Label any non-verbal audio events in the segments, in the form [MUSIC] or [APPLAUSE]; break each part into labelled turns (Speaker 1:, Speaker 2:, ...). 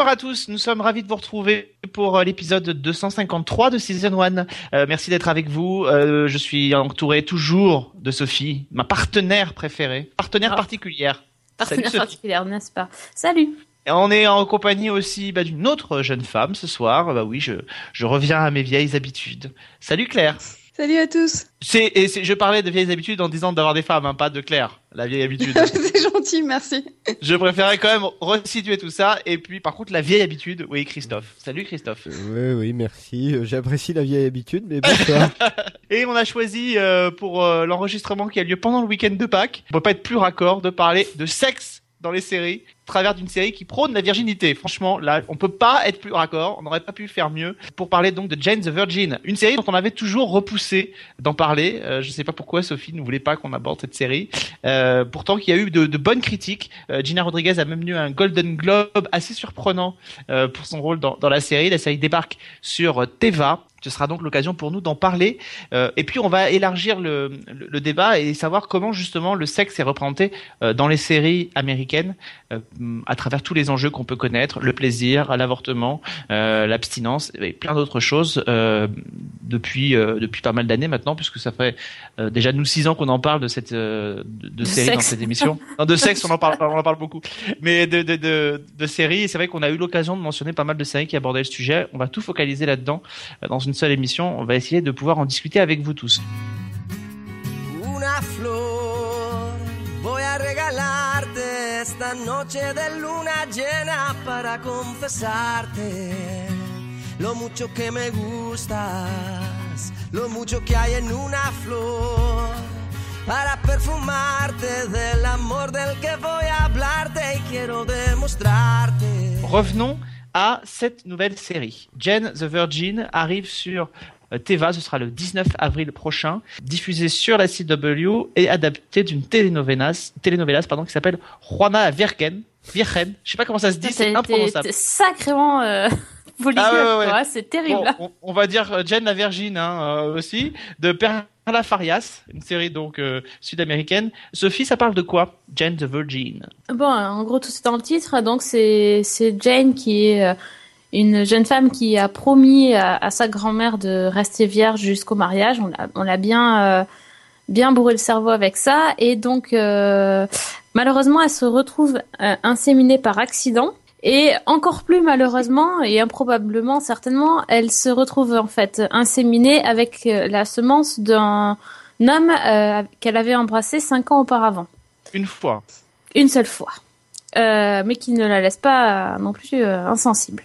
Speaker 1: Bonsoir à tous, nous sommes ravis de vous retrouver pour euh, l'épisode 253 de Season 1. Euh, merci d'être avec vous. Euh, je suis entouré toujours de Sophie, ma partenaire préférée, partenaire
Speaker 2: Ah.
Speaker 1: particulière.
Speaker 2: Partenaire
Speaker 1: Salut,
Speaker 2: particulière, n'est-ce pas? Salut
Speaker 1: Et on est en compagnie aussi bah, d'une autre jeune femme ce soir. Bah oui, je, je reviens à mes vieilles habitudes. Salut Claire.
Speaker 3: Salut à tous.
Speaker 1: C'est, et c'est- je parlais de vieilles habitudes en disant d'avoir des femmes, hein, pas de Claire, la vieille habitude. [LAUGHS]
Speaker 3: C'est gentil, merci.
Speaker 1: je préférais quand même resituer tout ça. Et puis par contre, la vieille habitude, oui, Christophe. Salut Christophe.
Speaker 4: Oui, oui, merci. Euh, J'apprécie la vieille habitude, mais bonsoir. [LAUGHS]
Speaker 1: Et on a choisi euh, pour euh, l'enregistrement qui a lieu pendant le week-end de Pâques, on peut pas être plus raccord de parler de sexe dans les séries, travers d'une série qui prône la virginité. Franchement, là, on peut pas être plus raccord, on n'aurait pas pu faire mieux pour parler donc de Jane the Virgin, une série dont on avait toujours repoussé d'en parler. Euh, je sais pas pourquoi Sophie ne voulait pas qu'on aborde cette série. Euh, pourtant, qu'il y a eu de, de bonnes critiques. Euh, Gina Rodriguez a même eu un Golden Globe assez surprenant euh, pour son rôle dans, dans la série. La série débarque sur Teva. Ce sera donc l'occasion pour nous d'en parler. Euh, et puis on va élargir le, le, le débat et savoir comment justement le sexe est représenté euh, dans les séries américaines euh, à travers tous les enjeux qu'on peut connaître, le plaisir, l'avortement, euh, l'abstinence et plein d'autres choses euh, depuis euh, depuis pas mal d'années maintenant puisque ça fait euh, déjà nous six ans qu'on en parle de cette euh, de, de
Speaker 2: De
Speaker 1: série dans
Speaker 2: sexe.
Speaker 1: cette émission. Non, de sexe on en parle on en parle beaucoup, mais de de de, de séries. C'est vrai qu'on a eu l'occasion de mentionner pas mal de séries qui abordaient le sujet. On va tout focaliser là-dedans dans une seule émission. On va essayer de pouvoir en discuter avec vous tous.
Speaker 5: Una flor esta noche de luna llena para confesarte lo mucho que me gustas, lo mucho que hay en una flor. Para perfumarte del amor del que voy a hablarte y quiero demostrarte.
Speaker 1: Revenons à cette nouvelle série. Jane the Virgin arrive sur Teva, ce sera le 19 avril prochain, diffusée sur la CW et adaptée d'une telenovelas, telenovelas pardon, qui s'appelle Juana Virgen. Virgen, je sais pas comment ça se dit, c'est imprononçable.
Speaker 2: t'es sacrément euh, [LAUGHS] volumineux,
Speaker 1: Ah ouais, ouais, ouais.
Speaker 2: c'est terrible.
Speaker 1: Bon, on, on va dire euh, Jane la Virgin hein, euh, aussi, de Perla Farias, une série donc euh, sud-américaine. Sophie, ça parle de quoi Jane the Virgin?
Speaker 2: Bon, en gros, tout c'est dans le titre. Donc, c'est c'est Jane qui est euh, une jeune femme qui a promis à, à sa grand-mère de rester vierge jusqu'au mariage. On l'a bien euh, bien bourré le cerveau avec ça. Et donc, euh, malheureusement, elle se retrouve euh, inséminée par accident. Et encore plus malheureusement et improbablement certainement, elle se retrouve en fait inséminée avec la semence d'un homme qu'elle avait embrassé cinq ans auparavant
Speaker 1: Une fois.
Speaker 2: une seule fois, Euh, mais qui ne la laisse pas euh, non plus euh, insensible.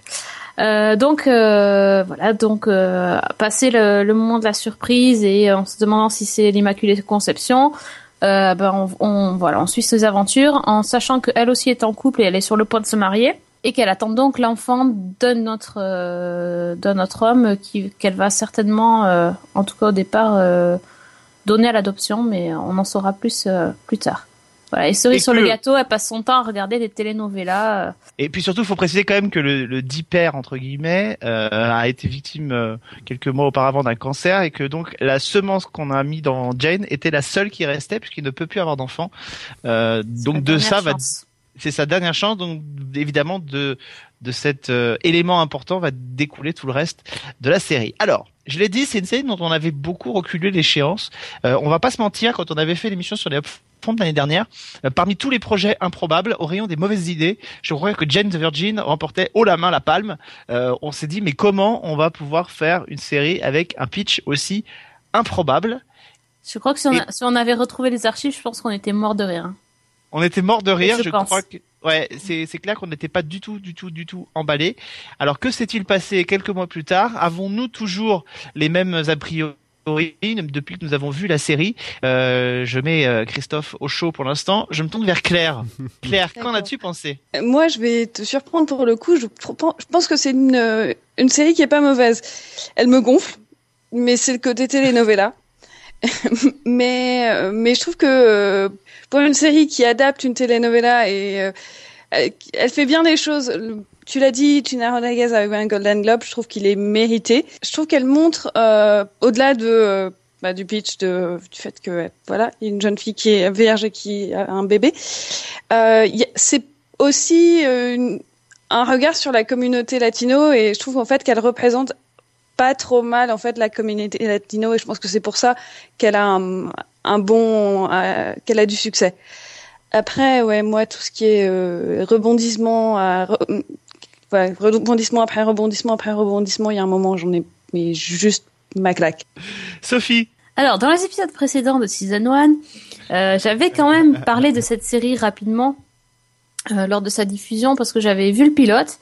Speaker 2: Donc voilà, donc euh, passer le, moment de la surprise et en se demandant si c'est l'Immaculée Conception, ben on, voilà, on suit ses aventures en sachant qu'elle aussi est en couple et elle est sur le point de se marier et qu'elle attend donc l'enfant de notre de notre homme qu'elle va certainement, en tout cas au départ, donner à l'adoption, mais on en saura plus plus tard. Voilà, et cerise
Speaker 1: Et
Speaker 2: sur
Speaker 1: que-
Speaker 2: le gâteau, elle passe son temps à regarder des telenovelas. euh,
Speaker 1: Et puis surtout, il faut préciser quand même que le, le dit père entre guillemets euh, a été victime euh, quelques mois auparavant d'un cancer et que donc la semence qu'on a mis dans Jane était la seule qui restait puisqu'il ne peut plus avoir d'enfant. Euh, donc de ça va
Speaker 2: chance.
Speaker 1: C'est sa dernière chance. Donc évidemment de de cet euh, élément important va découler tout le reste de la série. Alors, je l'ai dit, c'est une série dont on avait beaucoup reculé l'échéance. Euh, on va pas se mentir, quand on avait fait l'émission sur les upfronts de l'année dernière, euh, parmi tous les projets improbables, au rayon des mauvaises idées, je crois que Jane the Virgin remportait haut la main la palme. Euh, on s'est dit, mais comment on va pouvoir faire une série avec un pitch aussi improbable?
Speaker 2: Je crois que si on,
Speaker 1: Et-
Speaker 2: a- si on avait retrouvé les archives, je pense qu'on était mort de rire.
Speaker 1: On était mort de rire,
Speaker 2: Je
Speaker 1: crois que ouais, c'est c'est clair qu'on n'était pas du tout du tout du tout emballé. Alors que s'est-il passé quelques mois plus tard? Avons-nous toujours les mêmes a priori depuis que nous avons vu la série? Euh, Je mets euh, Christophe au chaud pour l'instant. Je me tourne vers Claire. [LAUGHS] Claire, qu'en as-tu pensé?
Speaker 3: Euh, Moi, je vais te surprendre pour le coup. Je, pense que c'est une, euh, une série qui est pas mauvaise. Elle me gonfle, mais c'est le côté telenovela. [LAUGHS] mais, euh, mais je trouve que euh, pour une série qui adapte une telenovela et euh, elle fait bien les choses. Tu l'as dit, Gina Rodriguez a eu un Golden Globe. Je trouve qu'il est mérité. Je trouve qu'elle montre, au-delà de bah, du pitch du fait que voilà, une jeune fille qui est vierge et qui a un bébé. C'est aussi un regard sur la communauté latino et je trouve en fait qu'elle représente pas trop mal en fait la communauté latino et je pense que c'est pour ça qu'elle a un, un bon, euh, qu'elle a du succès. Après, ouais, moi, tout ce qui est euh, rebondissement, à re- ouais, rebondissement après rebondissement après rebondissement, il y a un moment, j'en ai mais juste ma claque.
Speaker 1: Sophie,
Speaker 2: Alors, dans les épisodes précédents de Season 1, euh, j'avais quand même parlé de cette série rapidement euh, lors de sa diffusion parce que j'avais vu le pilote.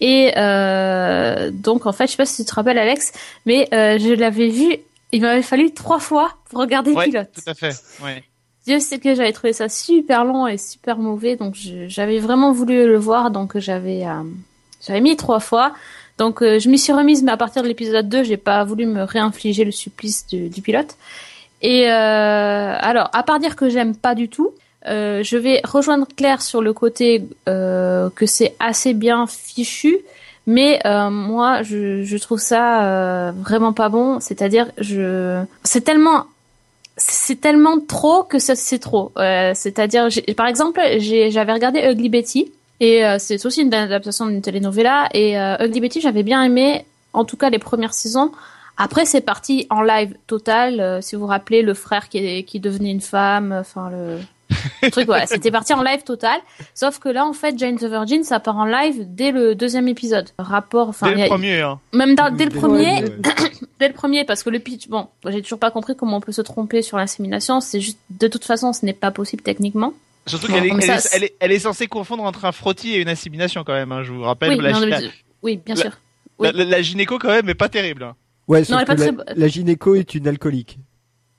Speaker 2: Et euh, donc, en fait, je sais pas si tu te rappelles, Alex, mais euh, je l'avais vu, il m'avait fallu trois fois pour regarder le
Speaker 1: ouais,
Speaker 2: pilote.
Speaker 1: tout à fait. Ouais.
Speaker 2: Dieu sait que j'avais trouvé ça super long et super mauvais, donc j'avais vraiment voulu le voir, donc j'avais euh, j'avais mis trois fois. Donc je m'y suis remise, mais à partir de l'épisode 2, j'ai pas voulu me réinfliger le supplice du, du pilote. Et alors, à part dire que j'aime pas du tout, euh, je vais rejoindre Claire sur le côté euh, que c'est assez bien fichu, mais euh, moi je, trouve ça vraiment pas bon. C'est-à-dire, je c'est tellement c'est tellement trop que c'est trop. C'est-à-dire, par exemple, j'avais regardé Ugly Betty et c'est aussi une adaptation d'une telenovela et Ugly Betty j'avais bien aimé, en tout cas les premières saisons. Après c'est parti en live total. si vous vous rappelez le frère qui qui devenait une femme, enfin le le [LAUGHS] truc voilà, c'était parti en live total. Sauf que là en fait Jane the Virgin ça part en live dès le deuxième épisode. Rapport, enfin
Speaker 1: Dès
Speaker 2: a-
Speaker 1: le premier, hein.
Speaker 2: même dans- dès le
Speaker 4: Dès le
Speaker 2: premier, [COUGHS] dès le premier, parce que le pitch, bon, j'ai toujours pas compris comment on peut se tromper sur l'insémination. C'est juste, de toute façon, ce n'est pas possible techniquement.
Speaker 1: Surtout
Speaker 2: Bon,
Speaker 1: qu'elle est, elle,
Speaker 2: ça,
Speaker 1: est, elle, est, elle est censée confondre entre un frottis et une assimilation quand même. Hein, je vous rappelle.
Speaker 2: Oui,
Speaker 1: la,
Speaker 2: non,
Speaker 1: la,
Speaker 2: mais- oui, bien sûr. oui.
Speaker 1: la- la gynéco quand même est pas terrible. hein.
Speaker 4: Ouais, sauf
Speaker 2: elle est pas
Speaker 4: que la,
Speaker 2: très-
Speaker 4: la gynéco est une alcoolique.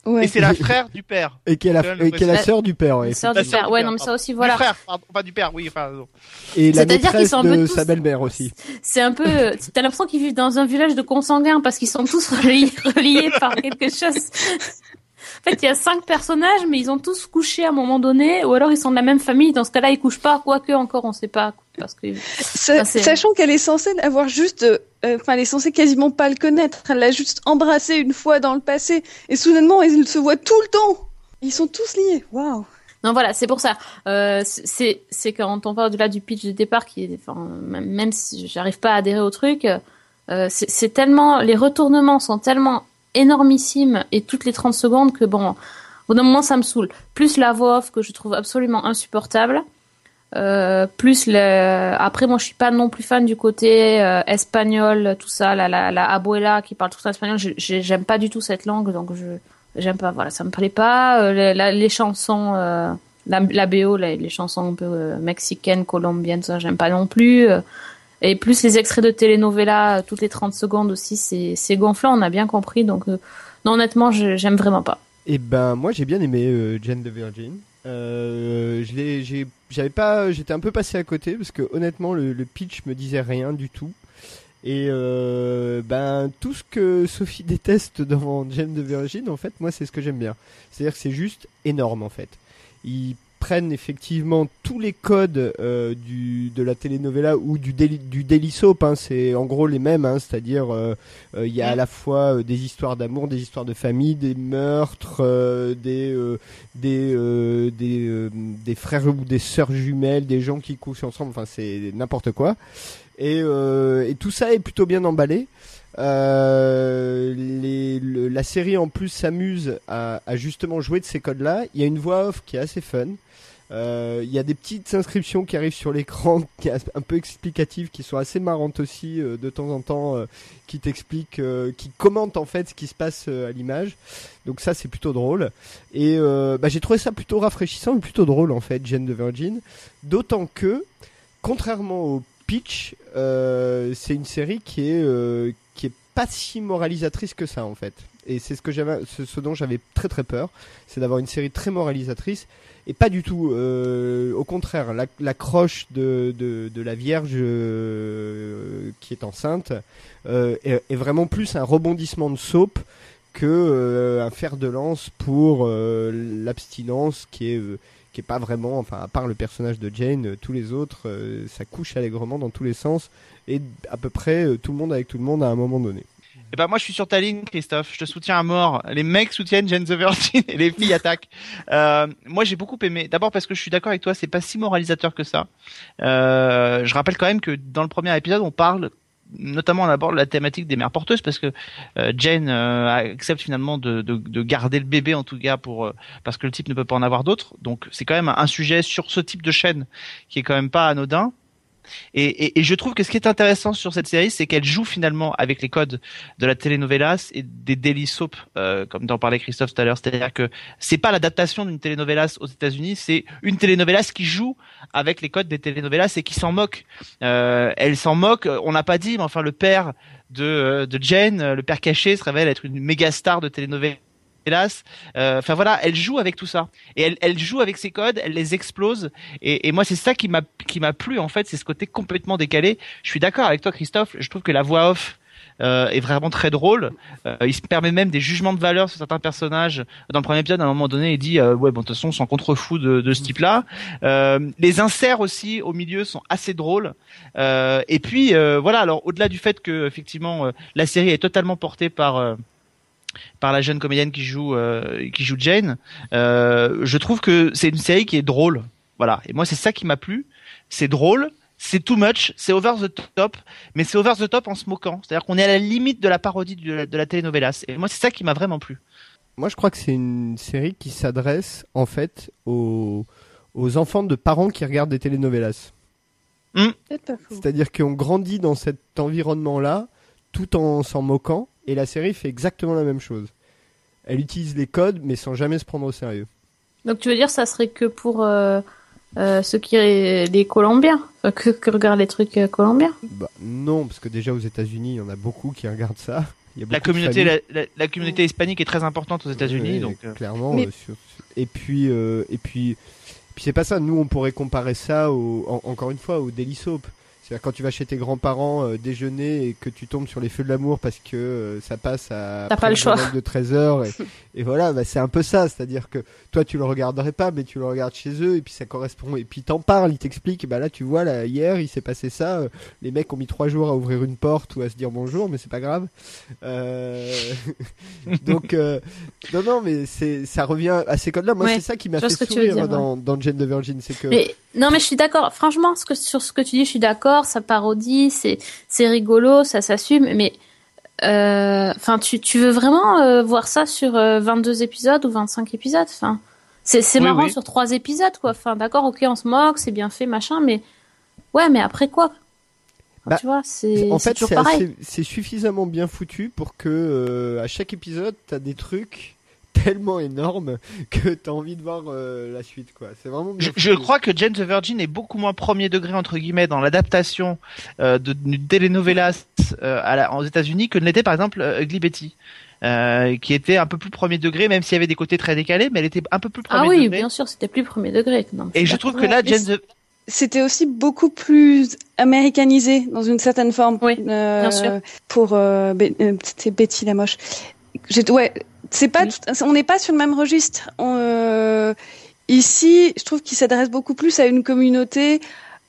Speaker 3: Ouais.
Speaker 1: Et c'est la [LAUGHS] frère du père.
Speaker 4: Et qui est la, et qui est la sœur du père, ouais.
Speaker 2: La sœur du père.
Speaker 1: du
Speaker 2: Ouais,
Speaker 1: père,
Speaker 2: non, mais ça aussi,
Speaker 1: Du
Speaker 2: voilà.
Speaker 1: frère, pardon, pas du père, oui, enfin. non.
Speaker 4: Et la
Speaker 2: C'est-à-dire qu'ils
Speaker 4: maîtresse
Speaker 2: sont un peu
Speaker 4: de
Speaker 2: tous-
Speaker 4: sa belle-mère aussi. [LAUGHS]
Speaker 2: C'est un peu, t'as l'impression qu'ils vivent dans un village de consanguins parce qu'ils sont tous [LAUGHS] reliés, reliés par quelque chose. En fait, il y a cinq personnages, mais ils ont tous couché à un moment donné, ou alors ils sont de la même famille. Dans ce cas-là, ils couchent pas, quoique encore, on sait pas, parce que
Speaker 3: Sa-
Speaker 2: c'est-
Speaker 3: sachant qu'elle est censée avoir juste, euh, enfin, elle est censée quasiment pas le connaître. Elle l'a juste embrassé une fois dans le passé, et soudainement, ils se voient tout le temps. Ils sont tous liés. Waouh.
Speaker 2: Non, voilà, c'est pour ça. Euh, c'est quand on va au-delà du pitch de départ, qui même si j'arrive pas à adhérer au truc, euh, c'est tellement, les retournements sont tellement énormissimes et toutes les 30 secondes que bon, au bout d'un moment, ça me saoule. Plus la voix off que je trouve absolument insupportable. Euh, plus après moi je suis pas non plus fan du côté euh, espagnol tout ça la, la la abuela qui parle tout ça espagnol. J'aime pas du tout cette langue donc je j'aime pas voilà ça me plaît pas. Euh, les, chansons la, la BO les, chansons un peu mexicaines colombiennes ça j'aime pas non plus. Et plus les extraits de telenovela toutes les 30 secondes aussi c'est gonflant on a bien compris donc non honnêtement j'aime vraiment pas.
Speaker 4: Et ben moi j'ai bien aimé Jane the Virgin. Je l'ai, j'avais pas, j'étais un peu passé à côté parce que honnêtement le, pitch me disait rien du tout. Et euh, ben tout ce que Sophie [LAUGHS] déteste dans Jane the Virgin, en fait moi c'est ce que j'aime bien. C'est-à-dire que c'est juste énorme en fait. Prennent effectivement tous les codes euh, du de la telenovela ou du daily, du daily soap. Hein, c'est en gros les mêmes, hein, c'est-à-dire euh, euh, il y a à la fois euh, des histoires d'amour, des histoires de famille, des meurtres, euh, des euh, des euh, des, euh, des frères ou des sœurs jumelles, des gens qui couchent ensemble. Enfin, c'est n'importe quoi. Et, euh, et tout ça est plutôt bien emballé. Euh, les, le- la série en plus s'amuse à, à justement jouer de ces codes-là. Il y a une voix off qui est assez fun. Euh, Il y a des petites inscriptions qui arrivent sur l'écran, [LAUGHS] qui est un peu explicatives, qui sont assez marrantes aussi euh, de temps en temps, euh, qui t'expliquent, qui commentent en fait ce qui se passe à l'image. Donc ça c'est plutôt drôle. Et bah, j'ai trouvé ça plutôt rafraîchissant et plutôt drôle en fait, Jane de Virgin. D'autant que, contrairement au pitch, euh, c'est une série qui est euh, qui est pas si moralisatrice que ça en fait. Et c'est ce que j'avais, ce dont j'avais très très peur, c'est d'avoir une série très moralisatrice. Et pas du tout. euh, au contraire, la, croche de, de, de la Vierge euh, qui est enceinte euh, est, vraiment plus un rebondissement de soap que euh, un fer de lance pour euh, l'abstinence qui est euh, qui est pas vraiment, enfin à part le personnage de Jane, tous les autres, ça couche allègrement dans tous les sens et à peu près tout le monde avec tout le monde à un moment donné.
Speaker 1: Eh ben moi je suis sur ta ligne Christophe, je te soutiens à mort. Les mecs soutiennent Jane the Virgin et les filles attaquent. Euh, moi j'ai beaucoup aimé. D'abord parce que je suis d'accord avec toi, c'est pas si moralisateur que ça. Euh, je rappelle quand même que dans le premier épisode on parle notamment on aborde la thématique des mères porteuses parce que euh, Jane euh, accepte finalement de, de, de garder le bébé en tout cas pour euh, parce que le type ne peut pas en avoir d'autres. Donc c'est quand même un sujet sur ce type de chaîne qui est quand même pas anodin. Et, et, et je trouve que ce qui est intéressant sur cette série, c'est qu'elle joue finalement avec les codes de la telenovelas et des daily soap, euh, comme t'en parlait Christophe tout à l'heure. C'est-à-dire que c'est pas l'adaptation d'une telenovelas aux États-Unis, c'est une telenovelas qui joue avec les codes des telenovelas et qui s'en moque. Euh, elle s'en moque. On n'a pas dit, mais enfin le père de, euh, de Jane, le père caché, se révèle être une méga star de telenovelas. Euh, Enfin voilà, elle joue avec tout ça et elle, elle joue avec ses codes, elle les explose et, et moi c'est ça qui m'a qui m'a plu en fait, c'est ce côté complètement décalé. Je suis d'accord avec toi Christophe, je trouve que la voix off euh, est vraiment très drôle. Euh, il se permet même des jugements de valeur sur certains personnages. Dans le premier épisode, à un moment donné, il dit euh, ouais bon de toute façon on s'en contrefou de, de ce type-là. Euh, les inserts aussi au milieu sont assez drôles. Euh, et puis voilà alors au-delà du fait que effectivement la série est totalement portée par par la jeune comédienne qui joue euh, qui joue Jane. Euh, je trouve que c'est une série qui est drôle. Voilà. Et moi, c'est ça qui m'a plu. C'est drôle, c'est too much, c'est over the top, mais c'est over the top en se moquant. C'est-à-dire qu'on est à la limite de la parodie de la, de la telenovelas. Et moi, c'est ça qui m'a vraiment plu.
Speaker 4: Moi, je crois que c'est une série qui s'adresse en fait aux, aux enfants de parents qui regardent des telenovelas.
Speaker 3: Faux.
Speaker 4: C'est-à-dire qu'on grandit dans cet environnement-là tout en s'en moquant et la série fait exactement la même chose. Elle utilise les codes mais sans jamais se prendre au sérieux.
Speaker 2: Donc tu veux dire ça serait que pour euh, euh, ceux qui les Colombiens, enfin, que, que regardent les trucs euh, colombiens?
Speaker 4: Bah non, parce que déjà aux États-Unis, il y en a beaucoup qui regardent ça. [LAUGHS] Il y a
Speaker 1: La communauté
Speaker 4: familles.
Speaker 1: la, la- la communauté hispanique est très importante aux États-Unis,
Speaker 4: Ouais,
Speaker 1: donc. euh,
Speaker 4: clairement.
Speaker 3: Mais-
Speaker 4: euh, sur- Et puis euh, et puis puis c'est pas ça. Nous, on pourrait comparer ça au, en- encore une fois au Daily Soap. C'est-à-dire quand tu vas chez tes grands-parents euh, déjeuner et que tu tombes sur les feux de l'amour parce que euh, ça passe à
Speaker 2: pas le choix.
Speaker 4: de 13 heures et, [LAUGHS] et voilà, bah, c'est un peu ça. C'est-à-dire que toi tu le regarderais pas, mais tu le regardes chez eux et puis ça correspond. Et puis t'en parles, ils t'expliquent. Bah là tu vois là hier il s'est passé ça. euh, les mecs ont mis trois jours à ouvrir une porte ou à se dire bonjour, mais c'est pas grave. [LAUGHS] Donc non non mais c'est ça revient à ces codes-là. Moi
Speaker 2: Ouais,
Speaker 4: c'est ça qui m'a fait sourire
Speaker 2: dire,
Speaker 4: dans, dans Jane the Virgin, c'est que
Speaker 2: Mais non, mais je suis d'accord. Franchement, ce que, sur ce que tu dis, je suis d'accord. Ça parodie, c'est c'est rigolo, ça s'assume. Mais euh, enfin, tu tu veux vraiment euh, voir ça sur euh, 22 épisodes ou 25 épisodes Enfin, c'est c'est
Speaker 1: Oui,
Speaker 2: marrant
Speaker 1: oui.
Speaker 2: sur trois épisodes, quoi. Enfin, d'accord, ok, on se moque, c'est bien fait, machin, mais ouais, mais après quoi?
Speaker 4: Bah,
Speaker 2: Tu vois, c'est
Speaker 4: En fait, c'est suffisamment bien foutu pour que euh, à chaque épisode, t'as des trucs tellement énormes que t'as envie de voir euh, la suite, quoi. C'est vraiment.
Speaker 1: Je, crois que Jane the Virgin est beaucoup moins premier degré entre guillemets dans l'adaptation euh, de- telenovelas euh, à la- aux États-Unis que ne l'était par exemple euh, Ugly Betty, euh, qui était un peu plus premier degré, même s'il y avait des côtés très décalés, mais elle était un peu plus premier
Speaker 2: Ah oui,
Speaker 1: degré.
Speaker 2: bien sûr, c'était plus premier degré. Non,
Speaker 1: Et je trouve que là, Jane the
Speaker 3: C'était aussi beaucoup plus américanisé dans une certaine forme.
Speaker 2: Oui,
Speaker 3: Euh,
Speaker 2: bien sûr.
Speaker 3: Pour euh, Betty la moche. J'ai ouais, c'est pas
Speaker 2: Oui.
Speaker 3: tout- on n'est pas sur le même registre. On, euh, ici, je trouve qu'il s'adresse beaucoup plus à une communauté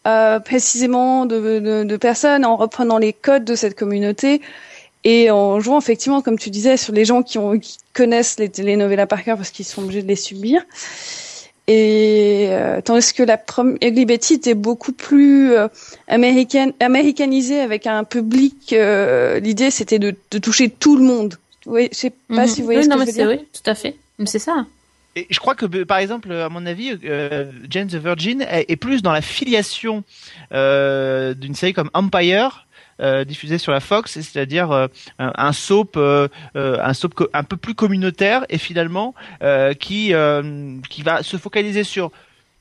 Speaker 3: euh, précisément de, de, de personnes en reprenant les codes de cette communauté et en jouant effectivement, comme tu disais, sur les gens qui, ont, qui connaissent les telenovelas par cœur parce qu'ils sont obligés de les subir. Et euh, tandis que la première Ugly Betty était beaucoup plus euh, américaine, américanisée avec un public. euh, L'idée c'était de, de toucher tout le monde. Oui, je sais pas
Speaker 2: Mhm.
Speaker 3: si vous voyez
Speaker 2: oui,
Speaker 3: ce
Speaker 2: non,
Speaker 3: que
Speaker 2: mais
Speaker 3: je veux
Speaker 2: c'est
Speaker 3: dire.
Speaker 2: oui, tout à fait. Mais c'est ça.
Speaker 1: Et je crois que, euh, par exemple, à mon avis, euh, Jane the Virgin est, est plus dans la filiation euh, d'une série comme Empire. Euh, diffusée sur la Fox, c'est-à-dire euh, un, un soap, euh, euh, un soap un peu plus communautaire et finalement euh, qui euh, qui va se focaliser sur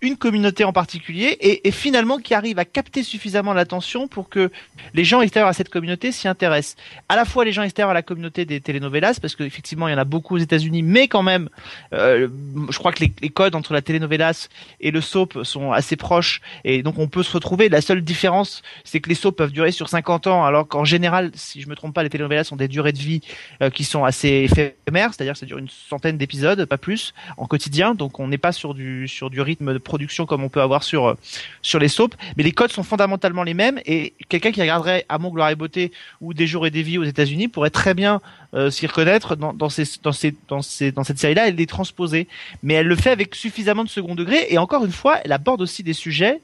Speaker 1: une communauté en particulier et, et finalement qui arrive à capter suffisamment l'attention pour que les gens extérieurs à cette communauté s'y intéressent. À la fois les gens extérieurs à la communauté des telenovelas, parce qu'effectivement il y en a beaucoup aux États-Unis, mais quand même, euh, je crois que les, codes entre la telenovelas et le soap sont assez proches et donc on peut se retrouver. La seule différence, c'est que les soaps peuvent durer sur 50 ans, alors qu'en général, si je me trompe pas, les telenovelas ont des durées de vie euh, qui sont assez éphémères, c'est-à-dire que ça dure une centaine d'épisodes, pas plus, en quotidien. Donc on n'est pas sur du sur du rythme de production comme on peut avoir sur euh, sur les soaps, mais les codes sont fondamentalement les mêmes. Et quelqu'un qui regarderait Amour, gloire et beauté ou Des jours et des vies aux États-Unis pourrait très bien euh, s'y reconnaître dans, dans, ces, dans, ces, dans, ces, dans cette série-là. Elle les transposée, mais elle le fait avec suffisamment de second degré. Et encore une fois, elle aborde aussi des sujets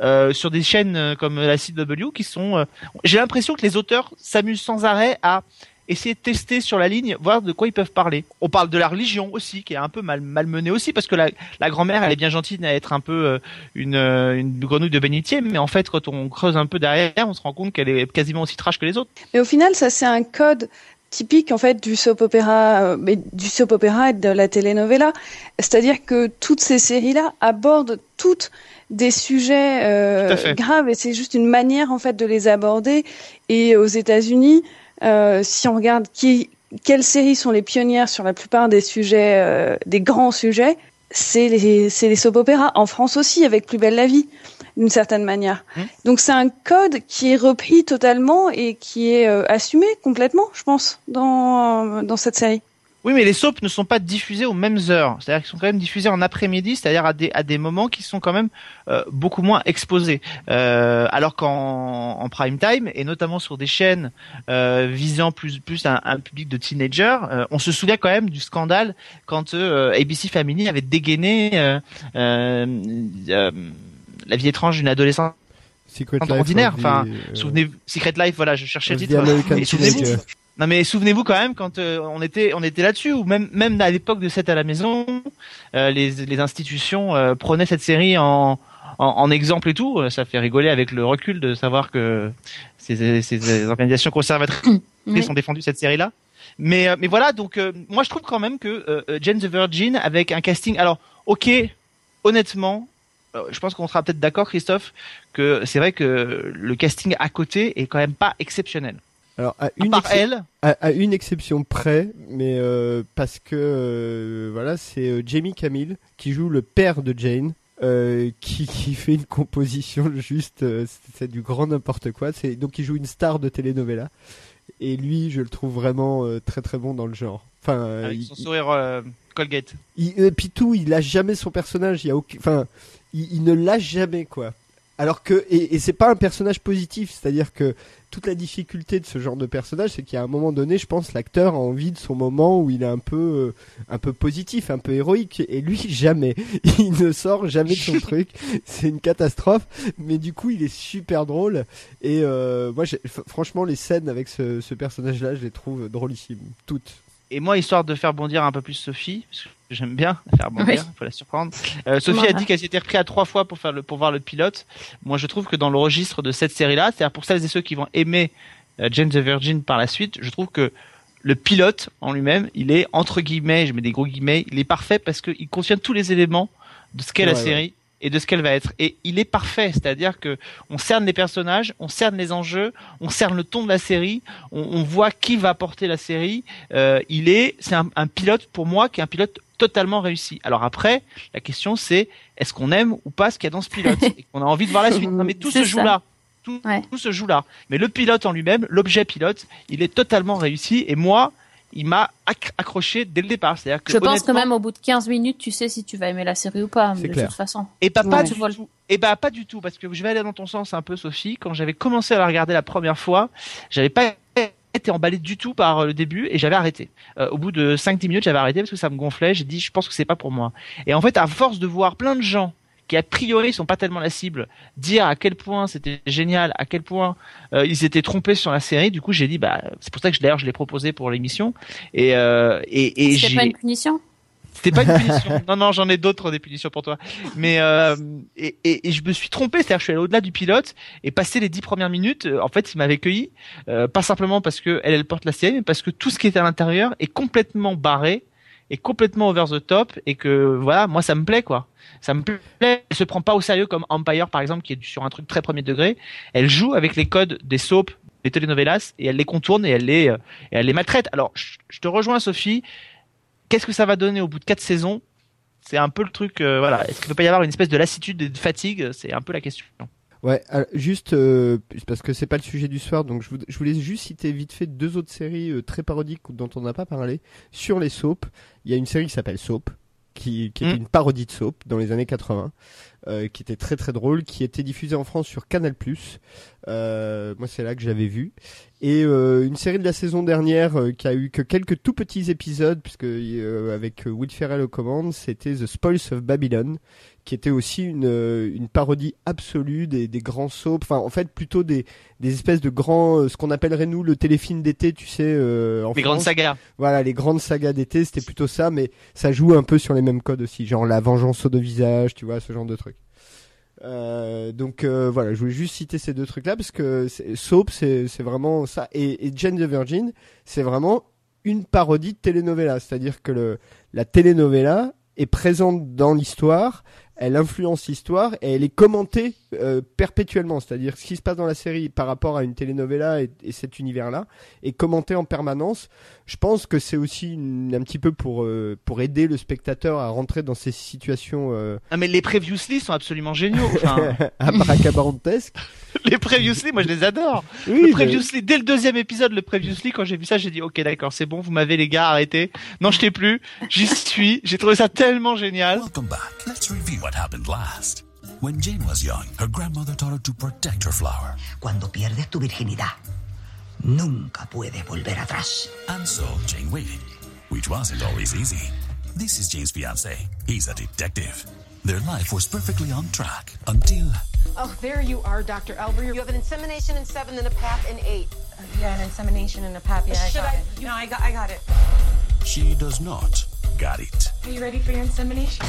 Speaker 1: euh, sur des chaînes euh, comme la CW qui sont. euh, J'ai l'impression que les auteurs s'amusent sans arrêt à essayer de tester sur la ligne, voir de quoi ils peuvent parler. On parle de la religion aussi, qui est un peu mal malmenée aussi, parce que la, la grand-mère, elle est bien gentille à être un peu euh, une, euh, une grenouille de bénitier, mais en fait, quand on creuse un peu derrière, on se rend compte qu'elle est quasiment aussi trash que les autres.
Speaker 3: Mais au final, ça c'est un code typique en fait du soap opéra, euh, mais du soap opéra et de la telenovela. C'est-à-dire que toutes ces séries-là abordent toutes des sujets euh, graves et c'est juste une manière en fait de les aborder. Et aux États-Unis, si on regarde qui, quelles séries sont les pionnières sur la plupart des sujets, euh, des grands sujets, c'est les, c'est les soap opéras. En France aussi, avec Plus belle la vie, d'une certaine manière.
Speaker 1: Mmh.
Speaker 3: Donc c'est un code qui est repris totalement et qui est euh, assumé complètement, je pense, dans, dans cette série.
Speaker 1: Oui, mais les soaps ne sont pas diffusés aux mêmes heures. C'est-à-dire qu'ils sont quand même diffusés en après-midi, c'est-à-dire à des, à des moments qui sont quand même euh, beaucoup moins exposés. Euh, alors qu'en en prime time, et notamment sur des chaînes euh, visant plus, plus un, un public de teenagers, euh, on se souvient quand même du scandale quand euh, ABC Family avait dégainé euh, euh, euh, la vie étrange d'une adolescente
Speaker 4: Secret
Speaker 1: ordinaire.
Speaker 4: the,
Speaker 1: Enfin,
Speaker 4: euh,
Speaker 1: souvenez Secret Life, voilà, je cherchais le
Speaker 4: the
Speaker 1: titre. Non mais souvenez-vous quand même quand euh, on était on était là-dessus ou même même à l'époque de 7 à la maison, euh, les les institutions euh, prenaient cette série en, en en exemple et tout. Euh, Ça fait rigoler avec le recul de savoir que ces, ces organisations conservatrices
Speaker 2: Oui.
Speaker 1: ont défendu cette série-là. Mais euh, mais voilà donc euh, moi je trouve quand même que Jane the Virgin avec un casting alors ok honnêtement euh, je pense qu'on sera peut-être d'accord Christophe que c'est vrai que le casting à côté est quand même pas exceptionnel.
Speaker 4: Alors, à une,
Speaker 1: part
Speaker 4: excep-
Speaker 1: elle,
Speaker 4: à, à une exception près, mais euh, parce que euh, voilà, c'est euh, Jamie Camille qui joue le père de Jane. qui, [LAUGHS] qui fait une composition juste c'est du grand n'importe quoi c'est donc il joue une star de telenovela et lui je le trouve vraiment très très bon dans le genre enfin
Speaker 1: avec
Speaker 4: il-
Speaker 1: son sourire Colgate.
Speaker 4: il, et puis tout, il lâche jamais son personnage. Il y a aucun, enfin, il, il ne lâche jamais quoi. Alors que et, et c'est pas un personnage positif, c'est-à-dire que toute la difficulté de ce genre de personnage, c'est qu'à un moment donné, je pense, l'acteur a envie de son moment où il est un peu, euh, un peu positif, un peu héroïque, et lui [LAUGHS] jamais. Il ne sort jamais de son [LAUGHS] truc. C'est une catastrophe. Mais du coup, il est super drôle. Et euh, moi, franchement, les scènes avec ce, ce personnage-là, je les trouve drôlissimes, toutes.
Speaker 1: Et moi, histoire de faire bondir un peu plus Sophie, parce que j'aime bien la faire bondir,
Speaker 2: Oui.
Speaker 1: faut la surprendre. Euh, Sophie a dit qu'elle s'était repris à trois fois pour faire le, pour voir le pilote. Moi, je trouve que dans le registre de cette série-là, c'est-à-dire pour celles et ceux qui vont aimer euh, Jane the Virgin par la suite, je trouve que le pilote en lui-même, il est entre guillemets, je mets des gros guillemets, il est parfait parce qu'il contient tous les éléments de ce qu'est la
Speaker 4: ouais.
Speaker 1: série et de ce qu'elle va être. Et il est parfait, c'est-à-dire que on cerne les personnages, on cerne les enjeux, on cerne le ton de la série, on, on voit qui va porter la série. Euh, il est, c'est un, un pilote pour moi qui est un pilote totalement réussi. Alors après, la question c'est est-ce qu'on aime ou pas ce qu'il y a dans ce pilote [LAUGHS] et qu'on a envie de voir la suite. Non mais tout se joue
Speaker 2: ça.
Speaker 1: là. Tout,
Speaker 2: Ouais.
Speaker 1: tout se joue là. Mais le pilote en lui-même, l'objet pilote, il est totalement réussi et moi, il m'a acc- accroché dès le départ. C'est-à-dire que
Speaker 2: Je pense que même au bout de 15 minutes, tu sais si tu vas aimer la série ou pas, de
Speaker 4: clair.
Speaker 2: toute façon.
Speaker 1: Et bah pas
Speaker 3: Ouais.
Speaker 1: du
Speaker 2: Tu vois le-
Speaker 1: tout. Et bah pas du tout parce que je vais aller dans ton sens un peu Sophie. Quand j'avais commencé à la regarder la première fois, j'avais pas été emballé du tout par euh, le début et j'avais arrêté. Euh, au bout de 5-10 minutes, j'avais arrêté parce que ça me gonflait. J'ai dit je pense que c'est pas pour moi. Et en fait, à force de voir plein de gens qui a priori sont pas tellement la cible, dire à quel point c'était génial, à quel point euh, ils étaient trompés sur la série. Du coup, j'ai dit bah c'est pour ça que je- d'ailleurs je l'ai proposé pour l'émission et euh, et, et j'ai
Speaker 2: pas une punition?
Speaker 1: C'était pas une punition. [LAUGHS] non, non, j'en ai d'autres des punitions pour toi. Mais euh, et, et, et je me suis trompé, c'est-à-dire je suis allé au-delà du pilote et passé les dix premières minutes, euh, en fait, il m'avait cueilli, euh, pas simplement parce que elle, elle porte la série, mais parce que tout ce qui était à l'intérieur est complètement barré est complètement over the top et que voilà, moi ça me plaît quoi. Ça me plaît. Elle se prend pas au sérieux comme Empire par exemple qui est sur un truc très premier degré. Elle joue avec les codes des soaps, des telenovelas et elle les contourne et elle les euh, et elle les maltraite. Alors je te rejoins Sophie. Qu'est-ce que ça va donner au bout de quatre saisons? C'est un peu le truc. euh, voilà. Est-ce qu'il ne peut pas y avoir une espèce de lassitude et de fatigue? C'est un peu la question.
Speaker 4: Ouais, alors, juste euh, parce que c'est pas le sujet du soir, donc je, voulais juste citer vite fait deux autres séries euh, très parodiques dont on n'a pas parlé sur les soaps. Il y a une série qui s'appelle Soap, qui, qui était
Speaker 1: Mm.
Speaker 4: une parodie de soap dans les années 80, euh, qui était très très drôle, qui était diffusée en France sur Canal+. Euh, moi, c'est là que j'avais vu. Et euh, une série de la saison dernière euh, qui a eu que quelques tout petits épisodes, puisque euh, avec Will Ferrell aux commandes, c'était The Spoils of Babylon, qui était aussi une, euh, une parodie absolue des, des grands soaps, enfin en fait plutôt des, des espèces de grands, euh, ce qu'on appellerait nous le téléfilm d'été, tu sais, euh, en
Speaker 1: Les grandes sagas.
Speaker 4: Voilà, les grandes sagas d'été, c'était plutôt ça, mais ça joue un peu sur les mêmes codes aussi, genre la vengeance au deux visages, tu vois, ce genre de truc. Euh, donc euh, voilà, je voulais juste citer ces deux trucs-là parce que Soap, c'est c'est vraiment ça, et, et Jane the Virgin, c'est vraiment une parodie de telenovela, c'est-à-dire que le, la telenovela est présente dans l'histoire, elle influence l'histoire et elle est commentée euh, perpétuellement, c'est-à-dire ce qui se passe dans la série par rapport à une telenovela et, et cet univers-là est commenté en permanence. Je pense que c'est aussi une- un petit peu pour euh, pour aider le spectateur à rentrer dans ces situations euh,
Speaker 1: Ah, mais les previously sont absolument géniaux. Enfin, [LAUGHS] [LAUGHS] les previously, moi je les adore.
Speaker 4: Oui,
Speaker 1: Le
Speaker 4: mais-
Speaker 1: previously, dès le deuxième épisode, le previously, quand j'ai vu ça, j'ai dit ok d'accord, c'est bon, vous m'avez les gars arrêté. Non, je t'ai plus. J'y suis. J'ai trouvé ça tellement génial.
Speaker 6: Welcome back. Let's review what happened last. When Jane was young, her grandmother taught her to protect her flower.
Speaker 7: Cuando pierdes tu virginidad, nunca puedes volver atrás.
Speaker 6: And so Jane waited, which wasn't always easy. This is Jane's fiance. He's a detective. Their life was perfectly on track until
Speaker 8: Oh, there you are, Dr. Elver. You have an insemination in seven and a pap in eight.
Speaker 9: Uh, yeah, an insemination and a pap. Yeah,
Speaker 8: Should
Speaker 9: I got
Speaker 8: I-
Speaker 9: it. No, I got, I got it.
Speaker 6: she does not got it.
Speaker 9: Are you ready for your insemination?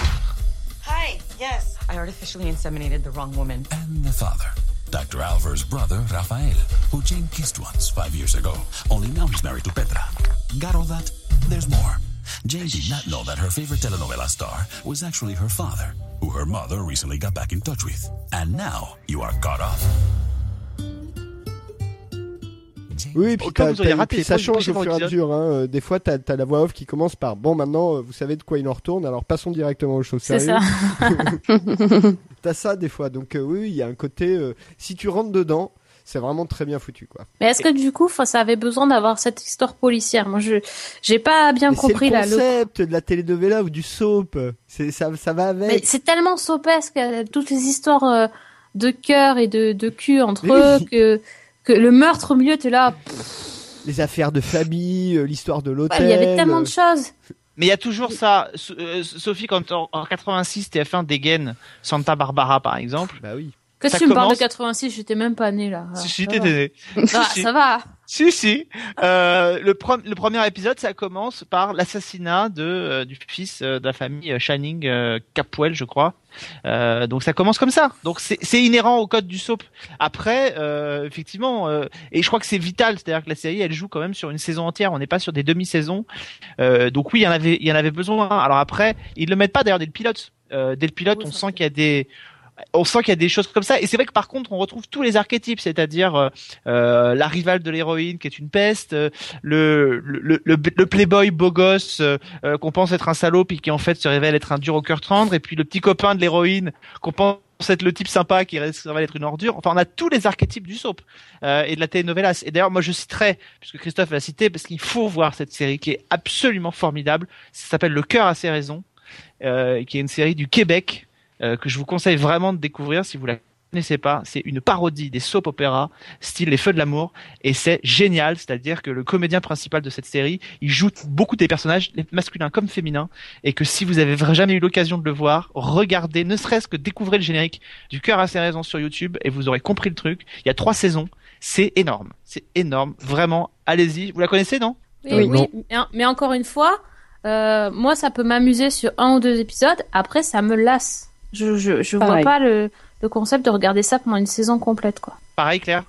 Speaker 8: Hi. Yes.
Speaker 9: I artificially inseminated the wrong woman.
Speaker 6: And the father, Dr. Alver's brother, Rafael, who Jane kissed once five years ago. Only now he's married to Petra. Got all that? There's more. Jane did not know that her favorite telenovela star was actually her father, who her mother recently got back in touch with. And now you are caught off.
Speaker 4: Oui, puis,
Speaker 1: vous auriez
Speaker 4: t'as-
Speaker 1: raté
Speaker 4: puis ça
Speaker 1: le
Speaker 4: change au fur et à mesure. Hein. Euh, Des fois, t'as as la voix off qui commence par bon, maintenant, euh, vous savez de quoi il en retourne, alors passons directement aux choses
Speaker 2: C'est
Speaker 4: sérieuses.
Speaker 2: ça. [LAUGHS]
Speaker 4: T'as ça des fois, donc euh, oui, il y a un côté. euh, si tu rentres dedans, c'est vraiment très bien foutu, quoi.
Speaker 2: Mais est-ce que du coup, ça avait besoin d'avoir cette histoire policière? Moi, je j'ai pas bien
Speaker 4: Mais
Speaker 2: compris
Speaker 4: c'est
Speaker 2: là.
Speaker 4: le
Speaker 2: Le...
Speaker 4: concept de la telenovela ou du soap. C'est ça, ça va
Speaker 2: Mais
Speaker 4: avec.
Speaker 2: c'est tellement sopesque, toutes les histoires de cœur et de, de cul entre
Speaker 4: Mais
Speaker 2: eux
Speaker 4: oui.
Speaker 2: que que le meurtre au milieu, t'es là.
Speaker 4: Les affaires de famille, euh, l'histoire de l'hôtel.
Speaker 2: Il y avait tellement de choses.
Speaker 1: Mais il y a toujours ça. Euh, Sophie, quand en, en 86 TF1 dégaine Santa Barbara par exemple.
Speaker 4: Bah oui.
Speaker 2: Que
Speaker 1: Ça
Speaker 2: tu me parles de
Speaker 1: commence-
Speaker 2: 86, j'étais même pas né là.
Speaker 1: si
Speaker 2: Ah,
Speaker 1: si t'étais né. Si.
Speaker 2: ça va.
Speaker 1: Si, si. Euh, le, pro- le premier épisode, ça commence par l'assassinat de euh, du fils euh, de la famille euh, Channing euh, Capwell, je crois. Euh, donc ça commence comme ça. Donc c'est c'est inhérent au code du soap. Après, euh, effectivement, euh, et je crois que c'est vital, c'est-à-dire que la série, elle joue quand même sur une saison entière. On n'est pas sur des demi-saisons. Euh, donc oui, il y en avait, il y en avait besoin. Alors après, ils le mettent pas d'ailleurs dès le pilote. Euh, dès le pilote,
Speaker 2: Oui,
Speaker 1: on sent qu'il y a des on sent qu'il y a des choses comme ça. Et c'est vrai que par contre on retrouve tous les archétypes c'est-à-dire euh, euh, la rivale de l'héroïne qui est une peste euh, le, le, le, le playboy beau gosse euh, euh, qu'on pense être un salaud puis qui en fait se révèle être un dur au cœur tendre et puis le petit copain de l'héroïne qu'on pense être le type sympa qui révèle être une ordure. Enfin on a tous les archétypes du soap euh, et de la telenovelas. Et d'ailleurs moi je citerai puisque Christophe l'a cité parce qu'il faut voir cette série qui est absolument formidable. Ça s'appelle Le cœur a ses raisons euh, qui est une série du Québec euh, que je vous conseille vraiment de découvrir si vous la connaissez pas. C'est une parodie des soap opéras, style Les Feux de l'amour, et c'est génial. C'est-à-dire que le comédien principal de cette série, il joue beaucoup des personnages, les masculins comme féminins, et que si vous avez jamais eu l'occasion de le voir, regardez, ne serait-ce que découvrez le générique du cœur à ses raisons sur YouTube, et vous aurez compris le truc. Il y a trois saisons, c'est énorme, c'est énorme, vraiment. Allez-y, vous la connaissez non?
Speaker 2: Oui,
Speaker 4: Oui.
Speaker 2: mais encore une fois, euh, moi, ça peut m'amuser sur un ou deux épisodes. Après, ça me lasse. Je, je, je vois pas le, le concept de regarder ça pendant une saison complète, quoi.
Speaker 1: Pareil, Claire.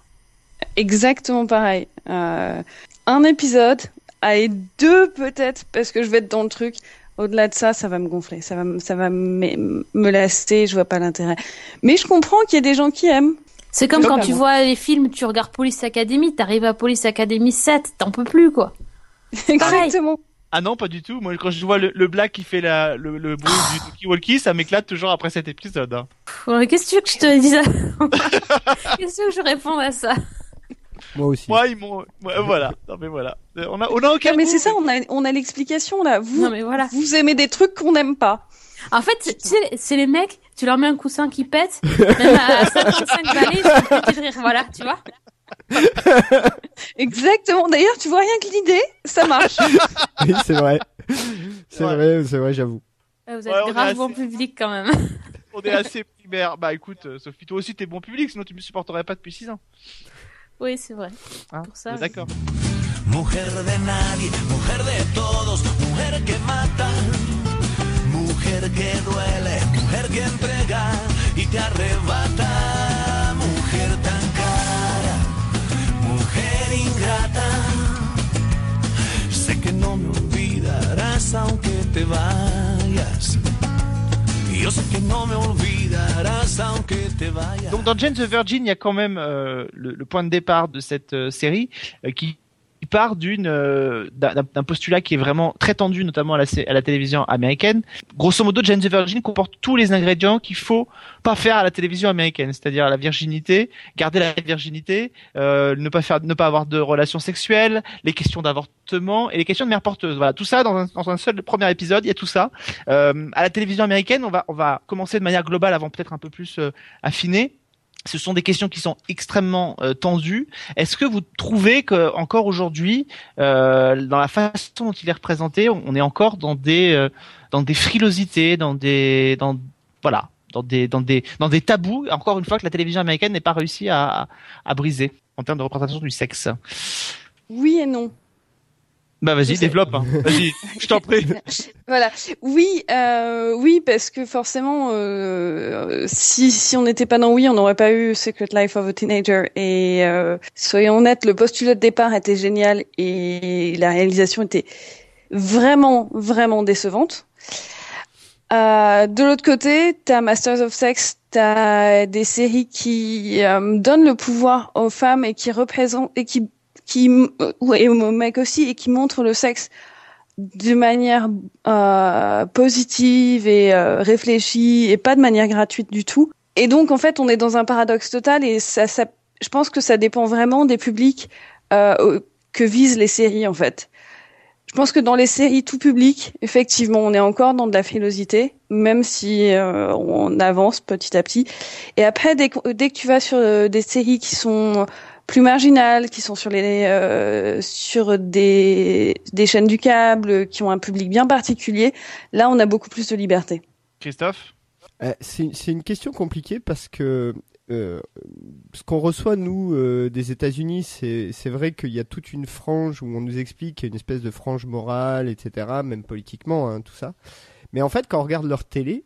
Speaker 3: Exactement pareil. Euh, un épisode, Allez, deux peut-être, parce que je vais être dans le truc. Au-delà de ça, ça va me gonfler, ça va, me- ça va me, me lasser, je vois pas l'intérêt. Mais je comprends qu'il y ait des gens qui aiment.
Speaker 2: C'est comme quand tu vois les films, tu regardes Police Academy, t'arrives à Police Academy 7, t'en peux plus quoi. [LAUGHS]
Speaker 3: Exactement.
Speaker 1: Ah non, pas du tout. Moi, quand je vois le, le black qui fait la, le, le bruit du [GASPS] talkie-walkie, ça m'éclate toujours après cet épisode. hein.
Speaker 2: Pff, Qu'est-ce que tu veux que je te dise [LAUGHS] Qu'est-ce que tu veux que je réponde à ça
Speaker 4: Moi aussi.
Speaker 1: Moi, ils m'ont. ouais, voilà. Non, mais voilà. Euh, On a, on a aucun.
Speaker 3: Non, mais c'est ça, on a, on a l'explication là. Vous,
Speaker 2: Non mais voilà.
Speaker 3: vous aimez des trucs qu'on n'aime pas.
Speaker 2: En fait, tu sais, c'est les mecs, tu leur mets un coussin qui pète, même à [LAUGHS] 55 balais, ils de rire, voilà, tu vois.
Speaker 3: Exactement. D'ailleurs, tu vois rien que l'idée, ça marche. [LAUGHS]
Speaker 4: Oui, c'est vrai. C'est
Speaker 1: Ouais.
Speaker 4: vrai, c'est vrai, j'avoue.
Speaker 2: Ouais, Vous
Speaker 1: Ouais,
Speaker 2: êtes
Speaker 1: est
Speaker 2: grave
Speaker 1: assez-
Speaker 2: bon public quand même. [LAUGHS]
Speaker 1: On est assez primaire. Bah écoute, euh, Sophie, toi aussi t'es bon public, sinon tu me supporterais pas depuis 6 ans.
Speaker 2: Oui, c'est vrai.
Speaker 1: Hein
Speaker 2: Pour ça.
Speaker 1: D'accord.
Speaker 5: Mujer de nadie, mujer de todos, mujer que mata,
Speaker 1: Donc dans Jane the Virgin, il y a quand même euh, le, le point de départ de cette euh, série euh, qui qui part d'une euh, d'un postulat qui est vraiment très tendu, notamment à la, télévision américaine. Grosso modo, Jane the Virgin comporte tous les ingrédients qu'il faut pas faire à la télévision américaine, c'est-à-dire la virginité, garder la virginité, euh, ne pas faire, ne pas avoir de relations sexuelles, les questions d'avortement et les questions de mère porteuse. Voilà, tout ça dans un, seul premier épisode, il y a tout ça. Euh, à la télévision américaine, on va on va commencer de manière globale avant peut-être un peu plus euh, affiné. Ce sont des questions qui sont extrêmement euh, tendues. Est-ce que vous trouvez que encore aujourd'hui, euh, dans la façon dont il est représenté, on est encore dans des euh, dans des frilosités, dans des dans voilà, dans des dans des dans des tabous. Encore une fois, que la télévision américaine n'est pas réussi à à briser en termes de représentation du sexe?
Speaker 3: Oui et non.
Speaker 1: Bah vas-y, développe. hein. [LAUGHS] Vas-y, je t'en prie. [LAUGHS]
Speaker 3: Voilà. Oui, euh, oui, parce que forcément, euh, si si on n'était pas dans Oui, on n'aurait pas eu Secret Life of a Teenager. Et euh, soyons honnêtes, le postulat de départ était génial et la réalisation était vraiment, vraiment décevante. Euh, de l'autre côté, t'as Masters of Sex, t'as des séries qui euh, donnent le pouvoir aux femmes et qui représentent et qui qui euh, et aux mecs aussi et qui montrent le sexe de manière euh, positive et euh, réfléchie et pas de manière gratuite du tout. Et donc en fait, on est dans un paradoxe total et ça, ça je pense que ça dépend vraiment des publics euh, que visent les séries en fait. Je pense que dans les séries tout public, effectivement, on est encore dans de la frilosité, même si euh, on avance petit à petit. Et après, dès que, dès que tu vas sur euh, des séries qui sont plus marginales, qui sont sur les euh, sur des des chaînes du câble, qui ont un public bien particulier, là, on a beaucoup plus de liberté.
Speaker 1: Christophe?
Speaker 4: Euh, c'est c'est une question compliquée parce que euh, ce qu'on reçoit nous euh, des États-Unis, c'est c'est vrai qu'il y a toute une frange où on nous explique qu'il y a une espèce de frange morale, etc., même politiquement, hein, tout ça. Mais en fait, quand on regarde leur télé,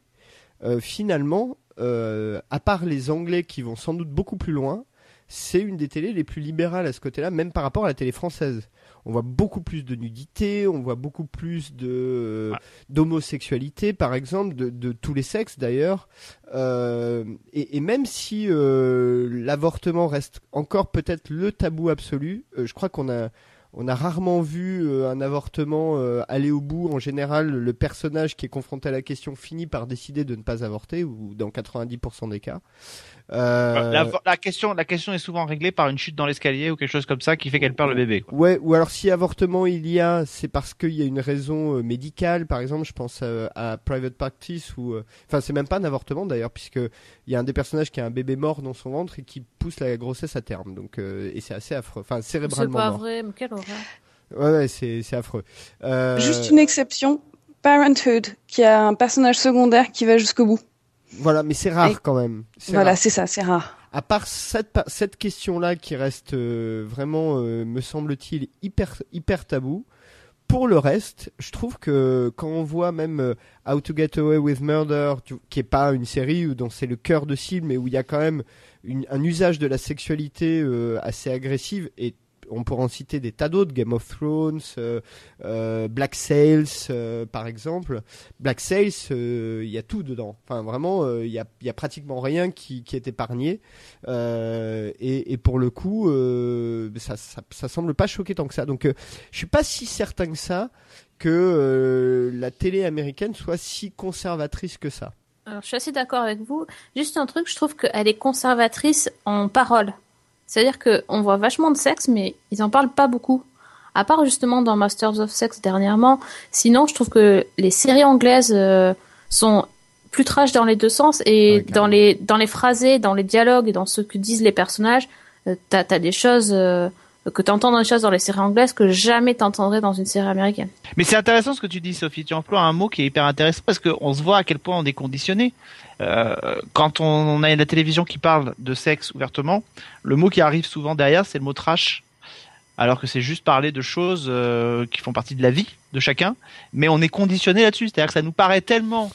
Speaker 4: euh, finalement, euh, à part les Anglais qui vont sans doute beaucoup plus loin, c'est une des télés les plus libérales à ce côté-là, même par rapport à la télé française. On voit beaucoup plus de nudité, on voit beaucoup plus de d'homosexualité, par exemple, de, de tous les sexes d'ailleurs. Euh, et, et même si euh, l'avortement reste encore peut-être le tabou absolu, euh, je crois qu'on a on a rarement vu euh, un avortement euh, aller au bout. En général, le personnage qui est confronté à la question finit par décider de ne pas avorter, ou dans 90% des cas. Euh,
Speaker 1: la, la question, la question est souvent réglée par une chute dans l'escalier ou quelque chose comme ça qui fait qu'elle perd le bébé. Quoi.
Speaker 4: Ouais, ou alors si avortement il y a, c'est parce qu'il y a une raison euh, médicale, par exemple, je pense euh, à Private Practice ou, euh, enfin c'est même pas un avortement d'ailleurs, puisque il y a un des personnages qui a un bébé mort dans son ventre et qui pousse la grossesse à terme, donc euh, et c'est assez affreux, enfin
Speaker 2: C'est
Speaker 4: cérébralement
Speaker 2: pas
Speaker 4: mort.
Speaker 2: vrai, mais quelle horreur.
Speaker 4: Ouais, ouais, c'est c'est affreux. Euh,
Speaker 3: Juste une exception, Parenthood, qui a un personnage secondaire qui va jusqu'au bout.
Speaker 4: Voilà, mais c'est rare
Speaker 3: Et-
Speaker 4: quand même.
Speaker 3: Voilà,
Speaker 4: rare.
Speaker 3: c'est ça, c'est rare.
Speaker 4: À part cette, cette question-là qui reste euh, vraiment, euh, me semble-t-il, hyper, hyper tabou, pour le reste, je trouve que quand on voit même euh, How to Get Away with Murder, qui est pas une série où dont c'est le cœur de cible, mais où il y a quand même une- un usage de la sexualité euh, assez agressive et on pourrait en citer des tas d'autres, Game of Thrones, euh, euh, Black Sails euh, par exemple. Black Sails, il y a tout dedans. Enfin vraiment, il y, a, pratiquement rien qui, est épargné. Et, pour le coup, ça, ça, ça semble pas choquer tant que ça. Donc je suis pas si certain que ça que la télé américaine soit si conservatrice que ça.
Speaker 2: Alors, je suis assez d'accord avec vous. Juste un truc, je trouve qu'elle est conservatrice en parole. C'est-à-dire qu'on voit vachement de sexe, mais ils en parlent pas beaucoup. À part justement dans Masters of Sex dernièrement. Sinon, je trouve que les séries anglaises euh, sont plus trash dans les deux sens et
Speaker 4: Ouais,
Speaker 2: dans les dans les phrasés, dans les dialogues et dans ce que disent les personnages, euh, t'as as des choses euh, que t'entends dans les choses dans les séries anglaises que jamais t'entendrais dans une série américaine.
Speaker 1: Mais c'est intéressant ce que tu dis, Sophie. Tu emploies un mot qui est hyper intéressant parce qu'on se voit à quel point on est conditionné. Euh, quand on a la télévision qui parle de sexe ouvertement, le mot qui arrive souvent derrière, c'est le mot trash. Alors que c'est juste parler de choses euh, qui font partie de la vie de chacun. Mais on est conditionné là-dessus. C'est-à-dire que ça nous paraît tellement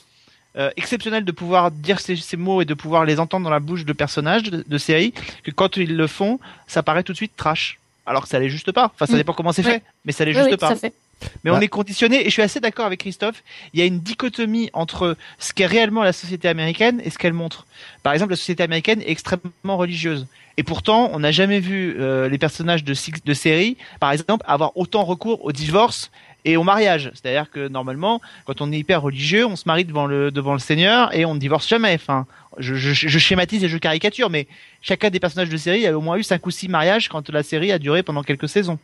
Speaker 1: euh, exceptionnel de pouvoir dire ces, mots et de pouvoir les entendre dans la bouche de personnages de, de séries que quand ils le font, ça paraît tout de suite trash. Alors que ça l'est juste pas. Enfin, ça
Speaker 2: Mm.
Speaker 1: dépend comment c'est fait, mais ça l'est juste
Speaker 2: oui,
Speaker 1: pas.
Speaker 2: tout à fait.
Speaker 1: Mais
Speaker 4: Bah.
Speaker 1: on est conditionné, et je suis assez d'accord avec Christophe, il y a une dichotomie entre ce qu'est réellement la société américaine et ce qu'elle montre. Par exemple, la société américaine est extrêmement religieuse. Et pourtant, on n'a jamais vu euh, les personnages de, six- de séries, par exemple, avoir autant recours au divorce et au mariage. C'est-à-dire que normalement, quand on est hyper religieux, on se marie devant le, devant le Seigneur et on ne divorce jamais. Enfin, je, je, je schématise et je caricature, mais chacun des personnages de série a au moins eu cinq ou six mariages quand la série a duré pendant quelques saisons.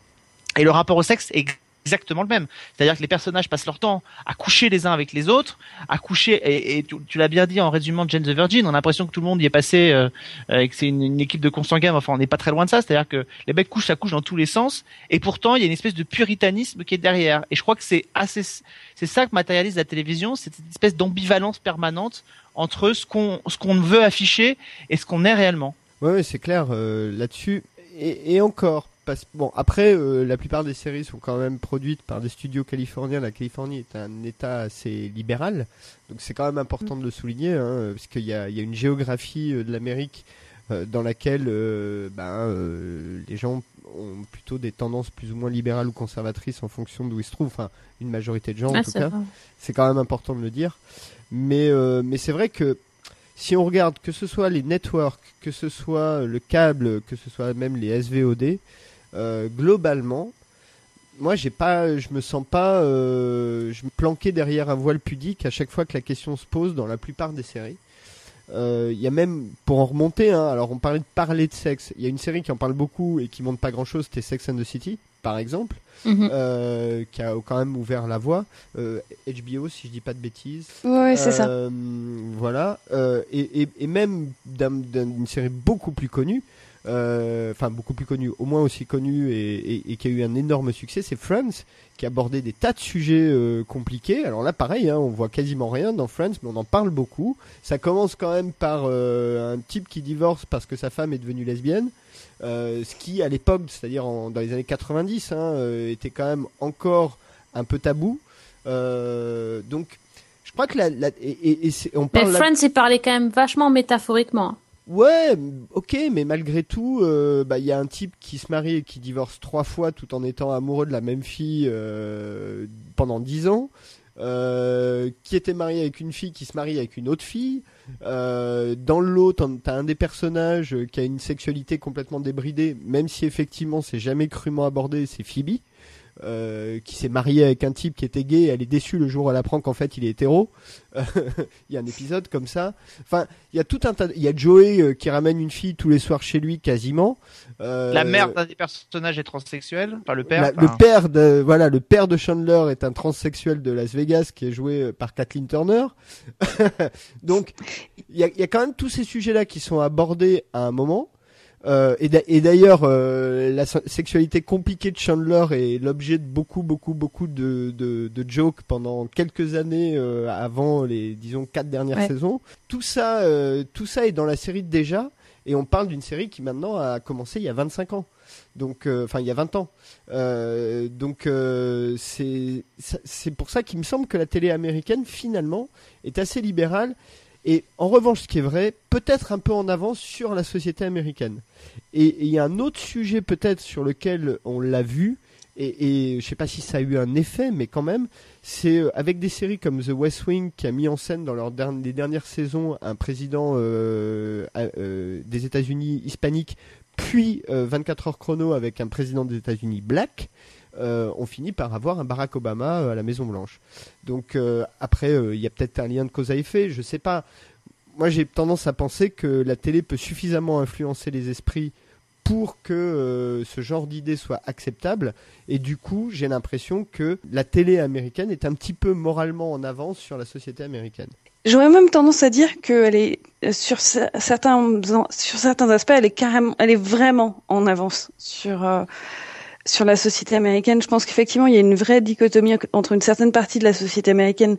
Speaker 1: Et le rapport au sexe est exactement le même. C'est-à-dire que les personnages passent leur temps à coucher les uns avec les autres, à coucher, et, tu, l'as bien dit en résumant Jane the Virgin, on a l'impression que tout le monde y est passé, euh, euh, et que c'est une, équipe de consanguins, enfin on n'est pas très loin de ça, c'est-à-dire que les mecs couchent, ça couche dans tous les sens, et pourtant il y a une espèce de puritanisme qui est derrière. Et je crois que c'est assez, c'est ça que matérialise la télévision, c'est cette espèce d'ambivalence permanente entre ce qu'on ce qu'on veut afficher et ce qu'on est réellement.
Speaker 4: Ouais, ouais, c'est clair euh, là-dessus. Et encore, parce, bon, après, euh, la plupart des séries sont quand même produites par des studios californiens. La Californie est un État assez libéral, donc c'est quand même important de le souligner, hein, parce qu'il y y a une géographie euh, de l'Amérique euh, dans laquelle euh, ben, euh, les gens ont plutôt des tendances plus ou moins libérales ou conservatrices en fonction d'où ils se trouvent. Enfin, une majorité de gens en
Speaker 2: Ah,
Speaker 4: tout cas. C'est quand même important de le dire. Mais, mais c'est vrai que si on regarde que ce soit les networks, que ce soit le câble, que ce soit même les SVOD, euh, globalement, moi j'ai pas, je me sens pas, euh, je me planquer derrière un voile pudique à chaque fois que la question se pose dans la plupart des séries. Euh, Il y a même, pour en remonter, hein, alors on parlait de parler de sexe. Il y a une série qui en parle beaucoup et qui montre pas grand chose, c'était Sex and the City, par exemple,
Speaker 2: Mhm.
Speaker 4: euh, qui a quand même ouvert la voie. Euh, HBO, si je dis pas de bêtises.
Speaker 3: Ouais, c'est ça.
Speaker 4: Euh, Voilà. Euh, et, et, et même d'un- d'un- d'une série beaucoup plus connue, euh, enfin beaucoup plus connue, au moins aussi connue et, et- et qui a eu un énorme succès, c'est Friends, qui abordait des tas de sujets euh, compliqués. Alors là, pareil, hein, on voit quasiment rien dans Friends, mais on en parle beaucoup. Ça commence quand même par euh, un type qui divorce parce que sa femme est devenue lesbienne. Euh, ce qui, à l'époque, c'est-à-dire dans les années 90, hein, euh, était quand même encore un peu tabou. Euh, donc, je crois que la, la- et, et- et c'est- on
Speaker 2: Mais
Speaker 4: parle là-
Speaker 2: Friends, il parlait quand même vachement métaphoriquement.
Speaker 4: Ouais, ok, mais malgré tout, euh, bah, il y a un type qui se marie et qui divorce trois fois tout en étant amoureux de la même fille euh, pendant dix ans, euh, qui était marié avec une fille qui se marie avec une autre fille. Dans l'autre, t'as un des personnages qui a une sexualité complètement débridée, même si effectivement c'est jamais crûment abordé, c'est Phoebe. Euh, qui s'est mariée avec un type qui était gay, et elle est déçue le jour où elle apprend qu'en fait il est hétéro. [LAUGHS] Il y a un épisode comme ça. Enfin, il y a tout un tas. Il y a Joey euh, qui ramène une fille tous les soirs chez lui quasiment. Euh,
Speaker 1: La mère d'un des personnages est transsexuel, enfin le père.
Speaker 4: la-
Speaker 1: enfin,
Speaker 4: le père de voilà, le père de Chandler est un transsexuel de Las Vegas qui est joué par Kathleen Turner. [LAUGHS] Donc il y a, y a quand même tous ces sujets-là qui sont abordés à un moment. Euh, et d'a- et d'ailleurs, euh, la se- sexualité compliquée de Chandler est l'objet de beaucoup, beaucoup, beaucoup de, de, de jokes pendant quelques années euh, avant les, disons, quatre dernières
Speaker 3: Ouais.
Speaker 4: saisons. Tout ça, tout ça est dans la série déjà, et on parle d'une série qui maintenant a commencé il y a 25 ans. Donc, enfin, il y a 20 ans. Donc, c'est pour ça qu'il me semble que la télé américaine finalement est assez libérale Et en revanche, ce qui est vrai, peut-être un peu en avance sur la société américaine. Et il y a un autre sujet peut-être sur lequel on l'a vu, et, et je sais pas si ça a eu un effet, mais quand même, c'est euh, avec des séries comme The West Wing qui a mis en scène dans derni- les dernières saisons un président euh, euh, des États-Unis hispanique, puis euh, 24 heures chrono avec un président des États-Unis black. Euh, on finit par avoir un Barack Obama euh, à la Maison Blanche. Donc euh, après, il y a peut-être un lien de cause à effet, je sais pas. Moi, j'ai tendance à penser que la télé peut suffisamment influencer les esprits pour que ce genre d'idée soit acceptable. Et du coup, j'ai l'impression que la télé américaine est un petit peu moralement en avance sur la société américaine.
Speaker 3: J'aurais même tendance à dire qu'elle est sur cer- certains aspects, elle est carrément, elle est vraiment en avance sur sur la société américaine. Je pense qu'effectivement, il y a une vraie dichotomie entre une certaine partie de la société américaine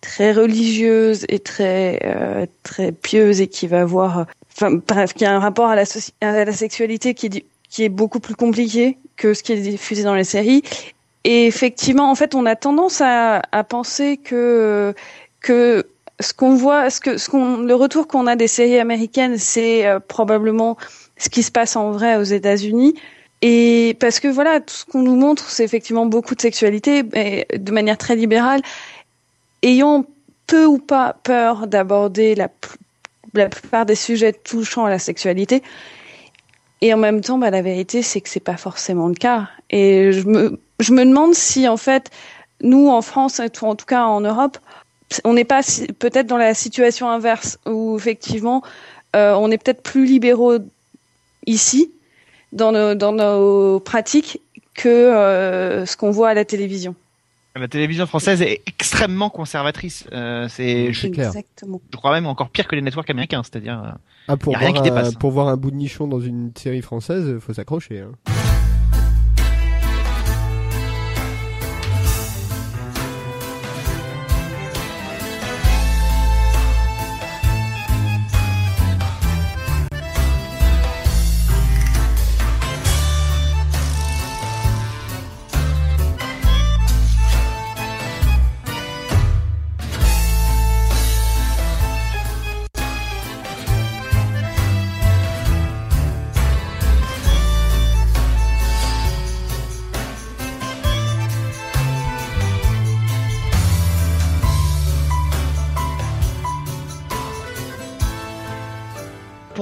Speaker 3: très religieuse et très euh, très pieuse et qui va avoir, enfin bref, qui a un rapport à la à la sexualité qui est qui est beaucoup plus compliqué que ce qui est diffusé dans les séries. Et effectivement, en fait, on a tendance à, à penser que que ce qu'on voit, ce que ce qu'on, le retour qu'on a des séries américaines, c'est euh, probablement ce qui se passe en vrai aux États-Unis. Et parce que voilà, tout ce qu'on nous montre, c'est effectivement beaucoup de sexualité, mais de manière très libérale, ayant peu ou pas peur d'aborder la, pl- la plupart des sujets touchant à la sexualité. Et en même temps, bah, la vérité, c'est que c'est pas forcément le cas. Et je me, demande si, en fait, nous, en France, tout- en tout cas en Europe, on n'est pas peut-être dans la situation inverse où effectivement euh, on est peut-être plus libéraux ici dans nos, dans nos pratiques que euh, ce qu'on voit à la télévision.
Speaker 1: La télévision française est extrêmement conservatrice. Euh, c'est, je, je crois même encore pire que les networks américains, c'est-à-dire. euh,
Speaker 4: Ah, pour,
Speaker 1: Y a rien
Speaker 4: voir
Speaker 1: qui
Speaker 4: un,
Speaker 1: dépasse.
Speaker 4: pour voir un bout de nichon dans une série française, faut s'accrocher. hein.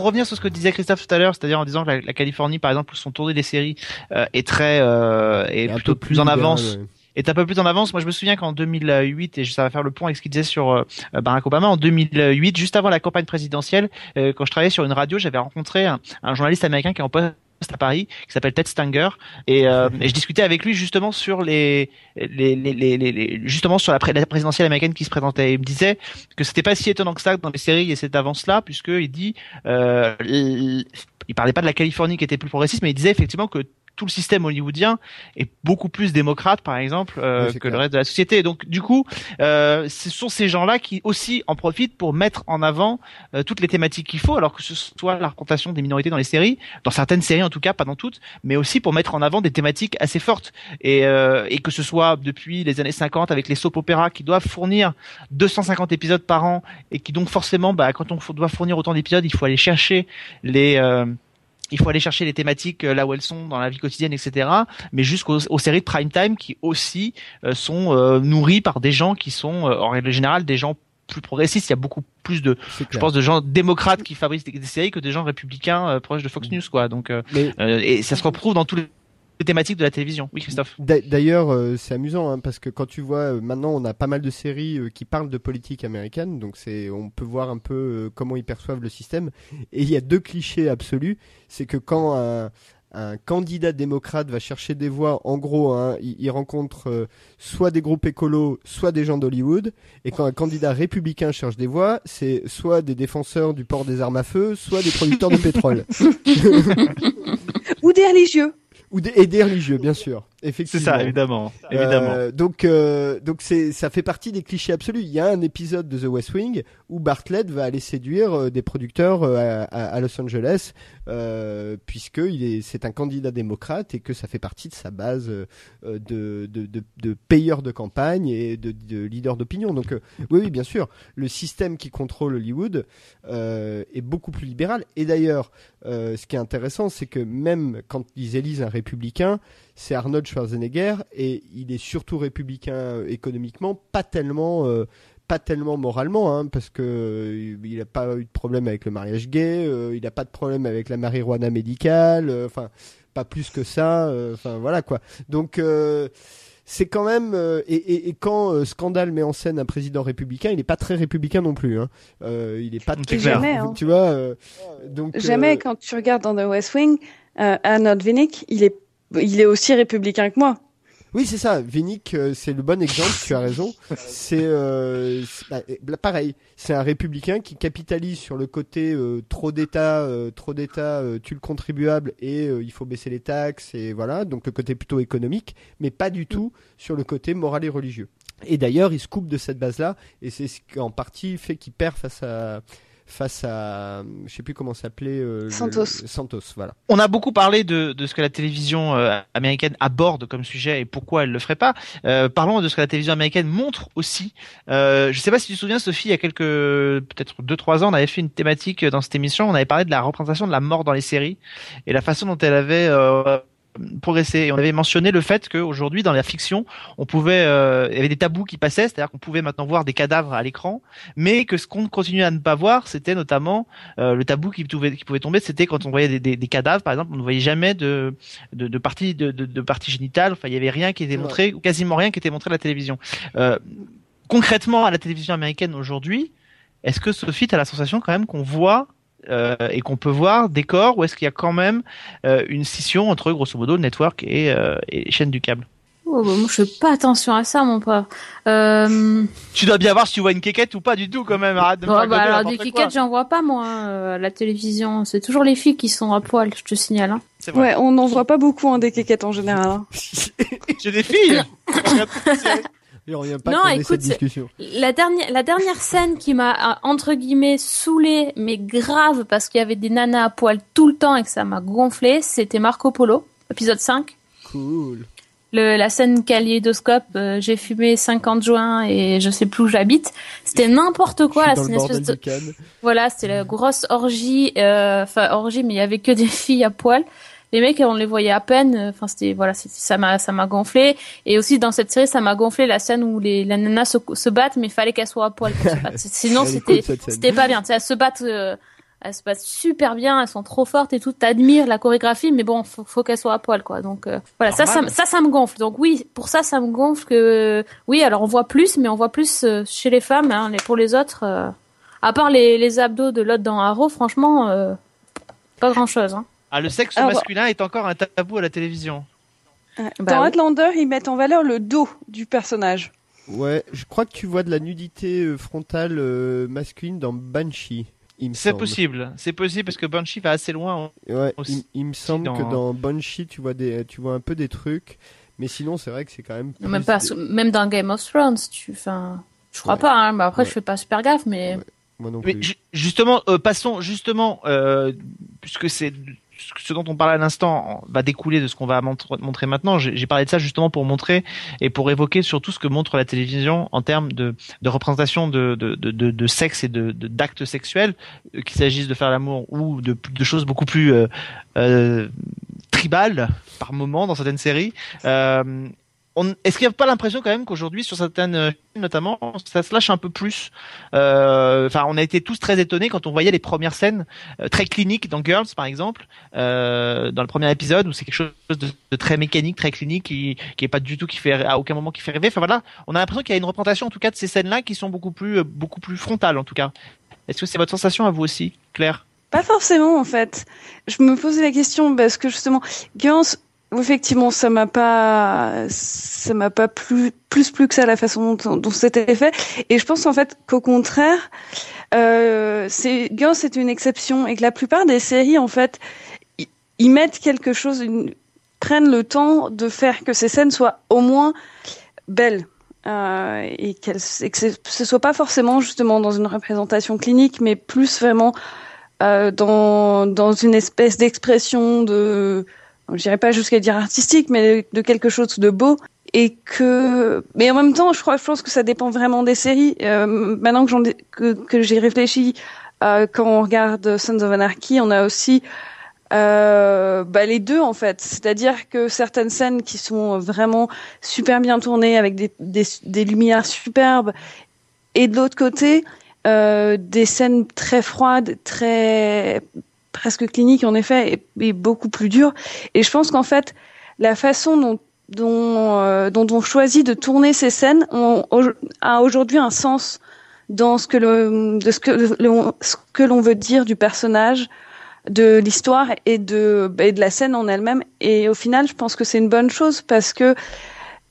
Speaker 1: Pour revenir sur ce que disait Christophe tout à l'heure, c'est-à-dire en disant que la, la Californie, par exemple, où sont tournées des séries, euh, est très euh, est
Speaker 4: un
Speaker 1: plutôt
Speaker 4: peu
Speaker 1: plus, en avance.
Speaker 4: ouais.
Speaker 1: est un peu plus en avance. Moi, je me souviens qu'en 2008, et ça va faire le point avec ce qu'il disait sur euh, Barack Obama, en 2008, juste avant la campagne présidentielle, euh, quand je travaillais sur une radio, j'avais rencontré un, un journaliste américain qui est en poste à Paris, qui s'appelle Ted Stanger, et, euh, et je discutais avec lui justement sur les, les, les, les, les- justement sur la, pré- la présidentielle américaine qui se présentait. Il me disait que c'était pas si étonnant que ça dans les séries ait cette avance-là, puisque il dit, euh, il il parlait pas de la Californie qui était plus progressiste, mais il disait effectivement que tout le système hollywoodien est beaucoup plus démocrate, par exemple, euh,
Speaker 4: Oui,
Speaker 1: que le reste de la société. Donc, du coup, euh, ce sont ces gens-là qui aussi en profitent pour mettre en avant euh, toutes les thématiques qu'il faut, alors que ce soit la représentation des minorités dans les séries, dans certaines séries en tout cas, pas dans toutes, mais aussi pour mettre en avant des thématiques assez fortes. Et, euh, et que ce soit depuis les années 50 avec les soap opéras qui doivent fournir 250 épisodes par an et qui donc forcément, bah, quand on doit fournir autant d'épisodes, il faut aller chercher les euh, il faut aller chercher les thématiques euh, là où elles sont dans la vie quotidienne, etc. Mais jusqu'aux aux séries de prime time qui aussi euh, sont euh, nourries par des gens qui sont, euh, en règle générale, des gens plus progressistes. Il y a beaucoup plus de, je pense, de gens démocrates qui fabriquent des, séries que des gens républicains proches de Fox News, quoi. Donc, euh,
Speaker 4: Mais
Speaker 1: euh, et ça se retrouve dans toutes les thématiques de la télévision. Oui, Christophe.
Speaker 4: D'a- D'ailleurs, euh, c'est amusant hein, parce que quand tu vois euh, maintenant, on a pas mal de séries euh, qui parlent de politique américaine, donc c'est, on peut voir un peu euh, comment ils perçoivent le système. Et il y a deux clichés absolus, c'est que quand un, un candidat démocrate va chercher des voix, en gros, hein, il, il rencontre euh, soit des groupes écolos, soit des gens d'Hollywood. Et quand un candidat républicain cherche des voix, c'est soit des défenseurs du port des armes à feu, soit des producteurs de [LAUGHS] pétrole. [LAUGHS] [LAUGHS]
Speaker 3: Ou des religieux.
Speaker 4: Ou des, et des religieux, bien sûr.
Speaker 1: C'est
Speaker 4: Effectivement.
Speaker 1: ça, évidemment. évidemment.
Speaker 4: Euh, donc, euh, donc c'est, ça fait partie des clichés absolus. Il y a un épisode de The West Wing où Bartlett va aller séduire euh, des producteurs euh, à, Los Angeles, euh, puisque il est, c'est un candidat démocrate et que ça fait partie de sa base de, de, de, de payeurs de campagne et de, de leaders d'opinion. Donc, euh, oui, oui, bien sûr, le système qui contrôle Hollywood euh, est beaucoup plus libéral. Et d'ailleurs, euh, ce qui est intéressant, c'est que même quand ils élisent un républicain, c'est Arnold Schwarzenegger et il est surtout républicain économiquement, pas tellement, euh, pas tellement moralement, hein, parce que euh, il n'a pas eu de problème avec le mariage gay, euh, il n'a pas de problème avec la marijuana médicale, euh, enfin pas plus que ça, euh, enfin voilà quoi. Donc euh, c'est quand même euh, et, et, et quand euh, Scandale met en scène un président républicain, il n'est pas très républicain non plus. Hein. Euh, il n'est pas très.
Speaker 3: Jamais, hein.
Speaker 4: tu vois. euh, donc
Speaker 3: Jamais
Speaker 4: euh,
Speaker 3: quand tu regardes dans The West Wing, euh, Arnold Vinnick, il est, il est aussi républicain que moi.
Speaker 4: Oui, c'est ça. Vinnick, euh, c'est le bon exemple. tu as raison. [LAUGHS] C'est euh, bah, euh, pareil. C'est un républicain qui capitalise sur le côté euh, trop d'État, euh, trop d'État, euh, tue le contribuable et euh, il faut baisser les taxes et voilà. Donc le côté plutôt économique, mais pas du tout sur le côté moral et religieux. Et d'ailleurs, il se coupe de cette base-là et c'est ce qui en partie fait qu'il perd face à face à je sais plus comment s'appelait euh, le-
Speaker 3: Santos.
Speaker 4: Santos, voilà.
Speaker 1: On a beaucoup parlé de, de ce que la télévision euh, américaine aborde comme sujet et pourquoi elle le ferait pas. Euh, parlons de ce que la télévision américaine montre aussi. Euh, je sais pas si tu te souviens, Sophie, il y a quelques peut-être deux trois ans, on avait fait une thématique dans cette émission. On avait parlé de la représentation de la mort dans les séries et la façon dont elle avait progressé. Et on avait mentionné le fait qu'aujourd'hui, dans la fiction, on pouvait, euh, il y avait des tabous qui passaient, c'est-à-dire qu'on pouvait maintenant voir des cadavres à l'écran, mais que ce qu'on continuait à ne pas voir, c'était notamment euh, le tabou qui pouvait, qui pouvait tomber, c'était quand on voyait des, des, des cadavres, par exemple, on ne voyait jamais de, de, de parties de, de, de parties génitales. Enfin, il y avait rien qui était montré, ou quasiment rien qui était montré à la télévision. Euh, concrètement, à la télévision américaine aujourd'hui, est-ce que Sophie, as la sensation quand même qu'on voit euh, et qu'on peut voir des corps, ou est-ce qu'il y a quand même euh, une scission entre, grosso modo, le network et, euh, et les chaînes du câble
Speaker 2: Oh, bah, moi, je fais pas attention à ça, mon pauvre. Euh...
Speaker 1: Tu dois bien voir si tu vois une quéquette ou pas du tout quand même. Arrête de me
Speaker 2: bah, alors, des
Speaker 1: quoi.
Speaker 2: kékettes, j'en vois pas, moi, hein, euh, à la télévision. C'est toujours les filles qui sont à poil, je te signale. Hein.
Speaker 3: Ouais, on n'en voit pas beaucoup en des quéquettes en général. hein. [LAUGHS]
Speaker 1: J'ai des filles. [LAUGHS] [LAUGHS]
Speaker 4: Pas
Speaker 2: Non, écoute,
Speaker 4: cette
Speaker 2: c'est-
Speaker 4: discussion.
Speaker 2: La dernière, la dernière scène qui m'a, euh, entre guillemets, saoulée, mais grave, parce qu'il y avait des nanas à poil tout le temps et que ça m'a gonflé, c'était Marco Polo, épisode 5.
Speaker 4: Cool.
Speaker 2: Le, la scène kaléidoscope, euh, j'ai fumé 50 joints et je sais plus où j'habite. C'était n'importe quoi, là, une espèce de, voilà, c'était la grosse orgie, euh, enfin, orgie, mais il y avait que des [LAUGHS] filles à poil. Les mecs, on les voyait à peine. euh, Enfin, c'était voilà, ça m'a ça m'a gonflé. Et aussi dans cette série, ça m'a gonflé la scène où les la nana se, se battent, mais il fallait qu'elles soient à poil pour se battre. Sinon, c'était c'était pas bien. Elles se battent, euh, elles se battent super bien. Elles sont trop fortes et tout. T'admires la chorégraphie, mais bon, faut, faut qu'elles soient à poil, quoi. Donc euh, voilà, ça, ça, ça, ça me gonfle. Donc oui, pour ça, ça me gonfle que oui. Alors on voit plus, mais on voit plus euh, chez les femmes. Hein, les, pour les autres, euh, à part les, les abdos de l'autre dans Arrow, franchement, euh, pas grand chose. Hein.
Speaker 1: Ah, le sexe
Speaker 3: Alors,
Speaker 1: masculin est encore un tabou à la télévision.
Speaker 2: Bah
Speaker 3: Dans
Speaker 2: oui.
Speaker 3: Outlander, ils mettent en valeur le dos du personnage.
Speaker 4: Ouais, je crois que tu vois de la nudité euh, frontale euh, masculine dans Banshee.
Speaker 1: C'est possible, c'est possible parce que Banshee va assez loin.
Speaker 4: Ouais, il,
Speaker 1: Aussi
Speaker 4: il me semble
Speaker 1: dans-
Speaker 4: que dans Banshee, tu vois des, tu vois un peu des trucs, mais sinon c'est vrai que c'est quand même. plus
Speaker 2: Même pas, même dans Game of Thrones, tu, enfin, je crois
Speaker 4: Ouais.
Speaker 2: pas. Hein, mais après,
Speaker 4: Ouais.
Speaker 2: je fais pas super gaffe, mais
Speaker 4: Ouais. Moi non
Speaker 1: Mais
Speaker 4: plus.
Speaker 1: ju- justement, euh, passons justement, euh, puisque c'est ce dont on parlait à l'instant va découler de ce qu'on va montre- montrer maintenant. J'ai parlé de ça justement pour montrer et pour évoquer surtout ce que montre la télévision en termes de, représentation de, sexe et de d'actes sexuels, euh, qu'il s'agisse de faire l'amour ou de, choses beaucoup plus euh, euh, tribales par moment dans certaines séries. Est-ce qu'il n'y a pas l'impression quand même qu'aujourd'hui sur certaines euh, notamment ça se lâche un peu plus euh, Enfin, on a été tous très étonnés quand on voyait les premières scènes euh, très cliniques dans Girls, par exemple, euh, dans le premier épisode où c'est quelque chose de, très mécanique, très clinique, qui qui pas du tout qui fait à aucun moment qui fait rêver. Enfin voilà, on a l'impression qu'il y a une représentation en tout cas de ces scènes-là qui sont beaucoup plus euh, beaucoup plus frontales en tout cas. Est-ce que c'est votre sensation à vous aussi, Claire?
Speaker 3: Pas forcément en fait. Je me posais la question parce que justement, Girls, effectivement, ça m'a pas, ça m'a pas plus plus plus que ça la façon dont, c'était fait. Et je pense en fait qu'au contraire, euh, c'est c'est une exception et que la plupart des séries en fait, ils- mettent quelque chose, une prennent le temps de faire que ces scènes soient au moins belles. Euh, et, et que ce soit pas forcément justement dans une représentation clinique, mais plus vraiment euh, dans, dans une espèce d'expression de, je dirais pas jusqu'à dire artistique, mais de quelque chose de beau. Et que, mais en même temps, je crois, je pense que ça dépend vraiment des séries. Euh, maintenant que, j'en, que, que j'ai réfléchi, euh, quand on regarde Sons of Anarchy, on a aussi euh, bah, les deux en fait. C'est-à-dire que certaines scènes qui sont vraiment super bien tournées avec des, des, des lumières superbes, et de l'autre côté, euh, des scènes très froides, très presque cliniques en effet, et, et beaucoup plus dures. Et je pense qu'en fait, la façon dont dont, euh, dont on choisit de tourner ces scènes ont- a aujourd'hui un sens dans ce que le, de ce que le- ce que l'on veut dire du personnage, de l'histoire et de et de la scène en elle-même. Et au final, je pense que c'est une bonne chose parce que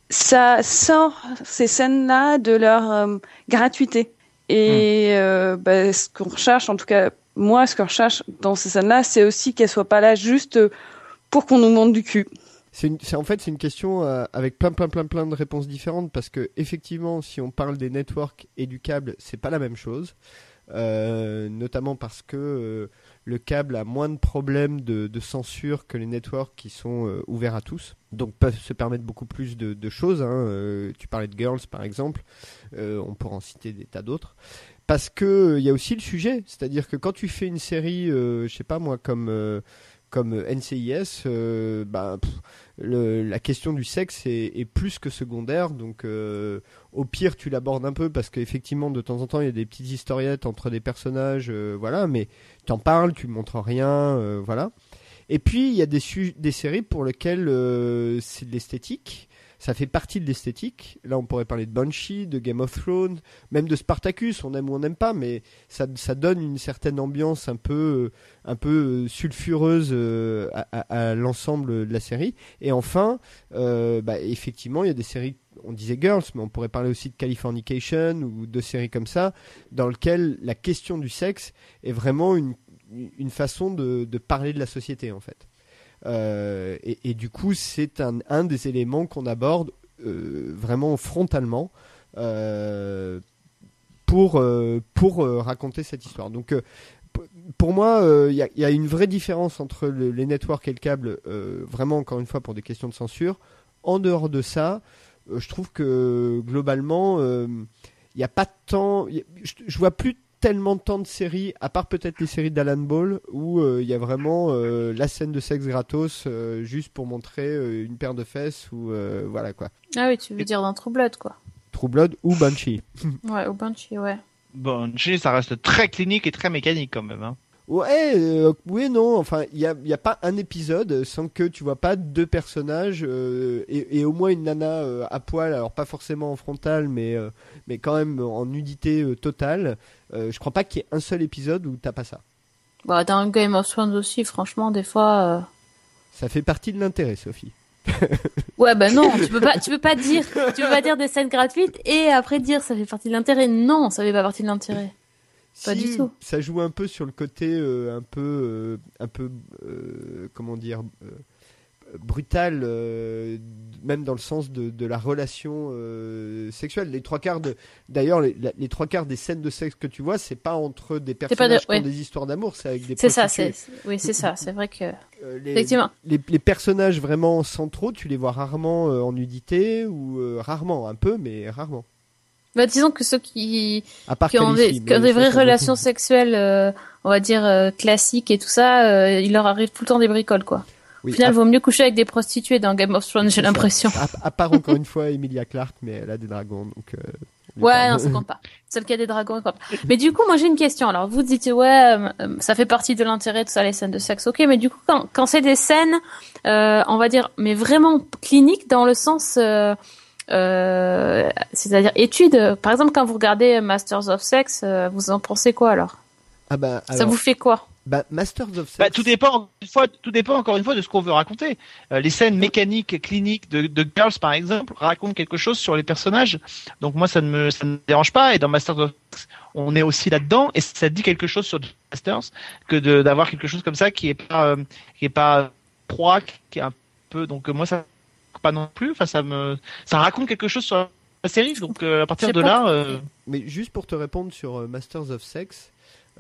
Speaker 3: ça sort ces scènes-là de leur euh, gratuité. Et euh, bah, ce qu'on recherche, en tout cas moi, ce que je recherche dans ces scènes-là, c'est aussi qu'elles soient pas là juste pour qu'on nous montre du cul.
Speaker 4: C'est en fait c'est une question euh, avec plein plein plein plein de réponses différentes parce que effectivement si on parle des networks et du câble c'est pas la même chose Euh, notamment parce que euh, le câble a moins de problèmes de, censure que les networks qui sont euh, ouverts à tous donc peuvent se permettre beaucoup plus de, choses hein. Euh, tu parlais de girls par exemple Euh, on pourra en citer des tas d'autres parce que euh, il y a aussi le sujet c'est-à-dire que quand tu fais une série euh, je sais pas moi comme euh, comme NCIS, euh, le- la question du sexe est, plus que secondaire. Donc, euh, au pire, tu l'abordes un peu parce qu'effectivement, de temps en temps, il y a des petites historiettes entre des personnages, euh, voilà. Mais parles, tu montres rien, euh, voilà. Et puis, il y a des, des séries pour lesquelles euh, c'est de l'esthétique. Ça fait partie de l'esthétique. Là, on pourrait parler de Banshee, de Game of Thrones, même de Spartacus. On aime ou on n'aime pas, mais ça, donne une certaine ambiance un peu, euh, un peu euh, sulfureuse euh, à, l'ensemble de la série. Et enfin, bah, effectivement, il y a des séries. On disait Girls, mais on pourrait parler aussi de Californication ou de séries comme ça, dans lesquelles la question du sexe est vraiment une, une façon de parler de la société, en fait. Euh, et, du coup, c'est un, des éléments qu'on aborde euh, vraiment frontalement euh, pour, pour raconter cette histoire. Donc, pour moi, il y, a- une vraie différence entre le- les networks et le câble, vraiment encore une fois pour des questions de censure. En dehors de ça, je trouve que globalement, il n'y a pas tant. a- je, je vois plus tellement de temps de séries, à part peut-être les séries d'Alan Ball, où euh, il y a vraiment euh, la scène de sexe gratos euh, juste pour montrer euh, une paire de fesses ou euh, voilà quoi.
Speaker 2: Ah oui, tu veux dire dans True Blood, quoi.
Speaker 4: True Blood ou Banshee.
Speaker 2: Ouais, au Banshee, ouais.
Speaker 1: Bon, G, ça reste très clinique et très mécanique quand même. Hein.
Speaker 4: Ouais, euh, oui non. Enfin, il n'y a, y a pas un épisode sans que tu vois pas deux personnages euh, et, et au moins une nana euh, à poil. Alors pas forcément en frontal, mais euh, mais quand même en nudité totale. Je crois pas qu'il y ait un seul épisode où t'as pas ça.
Speaker 2: Bah, dans Game of Thrones aussi, franchement, des fois.
Speaker 4: Ça fait partie de l'intérêt, Sophie. [LAUGHS]
Speaker 2: Ouais, bah non, tu peux pas, tu peux pas dire, tu peux pas dire des scènes gratuites et après dire ça fait partie de l'intérêt. Non, ça fait pas partie de l'intérêt. Pas
Speaker 4: Si,
Speaker 2: du tout.
Speaker 4: Ça joue un peu sur le côté euh, un peu, euh, un peu, euh, comment dire, brutal, euh, même dans le sens de, de la relation euh, sexuelle. Les trois quarts de, d'ailleurs, les, trois quarts des scènes de sexe que tu vois, c'est pas entre des personnages
Speaker 2: de-
Speaker 4: qui ont
Speaker 2: ouais.
Speaker 4: des histoires d'amour, c'est avec des
Speaker 2: C'est ça, c'est, oui, c'est ça. C'est vrai que,
Speaker 4: Euh, les,
Speaker 2: effectivement.
Speaker 4: les, les personnages vraiment centraux, tu les vois rarement en nudité ou rarement, un peu, mais rarement.
Speaker 2: Bah, disons que ceux qui, qui ont des, qui ont des vraies relations sexuelles, euh, on va dire euh, classiques et tout ça, euh, il leur arrive tout le temps des bricoles, quoi.
Speaker 4: Oui,
Speaker 2: Au final,
Speaker 4: à-
Speaker 2: vaut mieux coucher avec des prostituées dans Game of Thrones, j'ai
Speaker 4: C'est
Speaker 2: l'impression.
Speaker 4: À, à part encore une fois Emilia Clarke, mais elle a des dragons, donc. euh,
Speaker 2: Ouais, non, [LAUGHS] ça compte pas. Celle qui a des dragons, pas. Mais du coup, moi, j'ai une question. Alors, vous dites, ouais, euh, euh, ça fait partie de l'intérêt, tout ça, les scènes de sexe. Ok, mais du coup, quand, quand c'est des scènes, euh, on va dire, mais vraiment cliniques dans le sens, euh, euh, c'est-à-dire études. Par exemple, quand vous regardez Masters of Sex, euh, vous en pensez quoi alors?
Speaker 4: Ah bah,
Speaker 2: Ça vous fait quoi?
Speaker 4: bah, Masters of Sex.
Speaker 1: Bah, tout dépend encore une fois, tout dépend encore une fois de ce qu'on veut raconter. Euh, les scènes mécaniques, cliniques de, de Girls par exemple racontent quelque chose sur les personnages. Donc moi ça ne me ça ne me dérange pas et dans Masters of Sex, on est aussi là-dedans et ça dit quelque chose sur Masters que d'avoir quelque chose comme ça qui est pas euh, qui est pas froid, qui est un peu. Donc moi ça pas non plus. Enfin ça me ça raconte quelque chose sur la série. Donc euh, à partir de là, euh,
Speaker 4: Mais juste pour te répondre sur euh, Masters of Sex,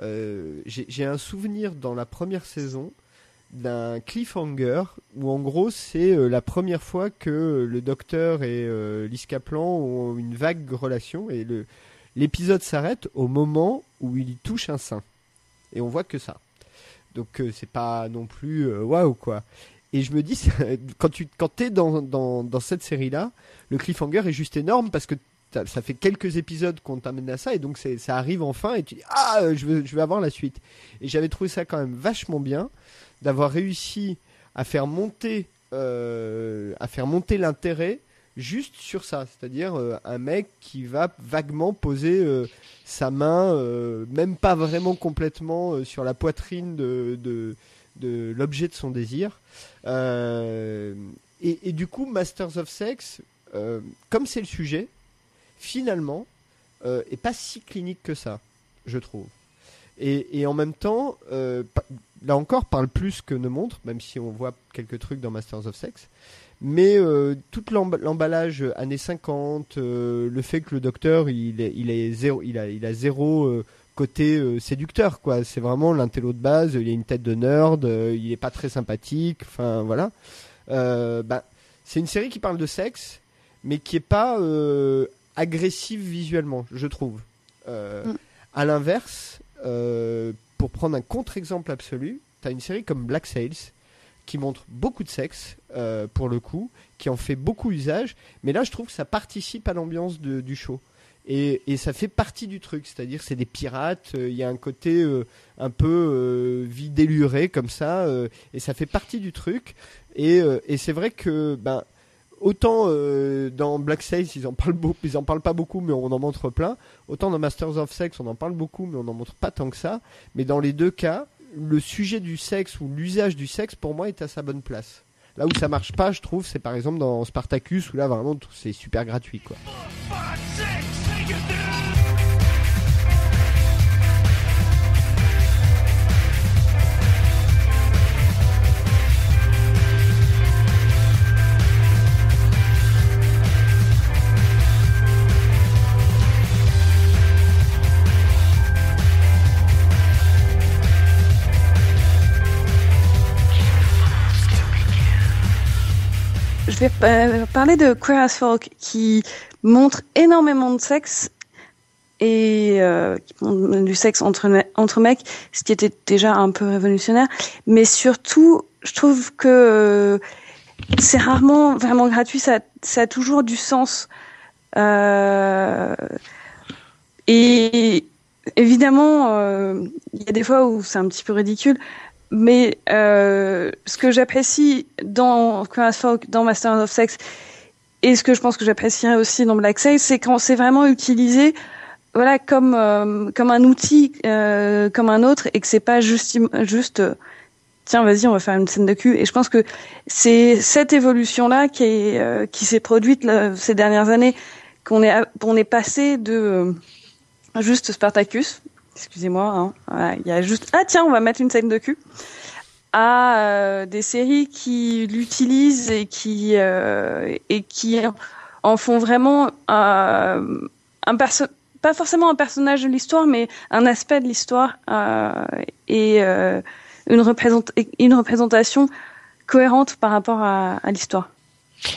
Speaker 4: euh, j'ai un souvenir dans la première saison d'un cliffhanger où en gros c'est euh, la première fois que le docteur et euh, Liz Kaplan ont une vague relation et le l'épisode s'arrête au moment où il y touche un sein et on voit que ça. Donc euh, c'est pas non plus waouh quoi. Et je me dis [LAUGHS] quand tu quand t'es dans, dans dans cette série là, le cliffhanger est juste énorme parce que ça fait quelques épisodes qu'on t'amène à ça et donc ça arrive enfin et tu dis ah euh, je veux je veux avoir la suite. Et j'avais trouvé ça quand même vachement bien d'avoir réussi à faire monter euh, à faire monter l'intérêt juste sur ça. C'est-à-dire euh, un mec qui va vaguement poser sa main même pas vraiment complètement sur la poitrine de, de l'objet de son désir Euh, et, du coup Masters of Sex euh, comme c'est le sujet finalement, euh, est pas si clinique que ça, je trouve. Et, et en même temps, euh, là encore, parle plus que ne montre, même si on voit quelques trucs dans Masters of Sex. Mais tout l'emb- l'emballage années 50, euh, le fait que le docteur, il il est zéro, il a, il a zéro côté euh, séducteur, quoi. C'est vraiment l'intello de base. Il a une tête de nerd, euh, il est pas très sympathique. Enfin voilà. Euh, bah, c'est une série qui parle de sexe, mais qui est pas euh, agressive visuellement, je trouve.
Speaker 3: Mm.
Speaker 4: À l'inverse, pour prendre un contre-exemple absolu, tu as une série comme Black Sails qui montre beaucoup de sexe, pour le coup, qui en fait beaucoup usage, mais là je trouve que ça participe à l'ambiance du show. Et, ça fait partie du truc, c'est-à-dire c'est des pirates, euh, il y a un côté euh, un peu euh, vie délurée comme ça, euh, et ça fait partie du truc. Et, c'est vrai que ben, autant dans Black Sails ils en parlent parlent pas beaucoup, mais on en montre plein. Autant dans Masters of Sex on en parle beaucoup, mais on en montre pas tant que ça. Mais dans les deux cas, le sujet du sexe ou l'usage du sexe pour moi est à sa bonne place. Là où ça marche pas, je trouve, c'est par exemple dans Spartacus où là vraiment c'est super gratuit quoi.
Speaker 3: Je vais euh, parler de Queer as Folk qui montre énormément de sexe et euh, du sexe entre entre mecs, ce qui était déjà un peu révolutionnaire. Mais surtout, je trouve que c'est rarement vraiment gratuit. Ça, a toujours du sens. Euh, et évidemment, il y a des fois où c'est un petit peu ridicule. Mais euh, ce que j'apprécie dans dans Masters of Sex, et ce que je pense que j'apprécierais aussi dans Black Sails, c'est quand c'est vraiment utilisé, voilà, comme euh, comme un outil, euh, comme un autre, et que c'est pas juste juste euh, tiens vas-y on va faire une scène de cul. Et je pense que c'est cette évolution là qui est euh, qui s'est produite là, ces dernières années, qu'on est on est passé de euh, juste Spartacus, excusez-moi, hein, il y a juste ah tiens on va mettre une scène de cul à euh, des séries qui l'utilisent et qui euh, et qui en font vraiment euh, un pas forcément un personnage de l'histoire mais un aspect de l'histoire et une, représent une représentation cohérente par rapport à, à l'histoire.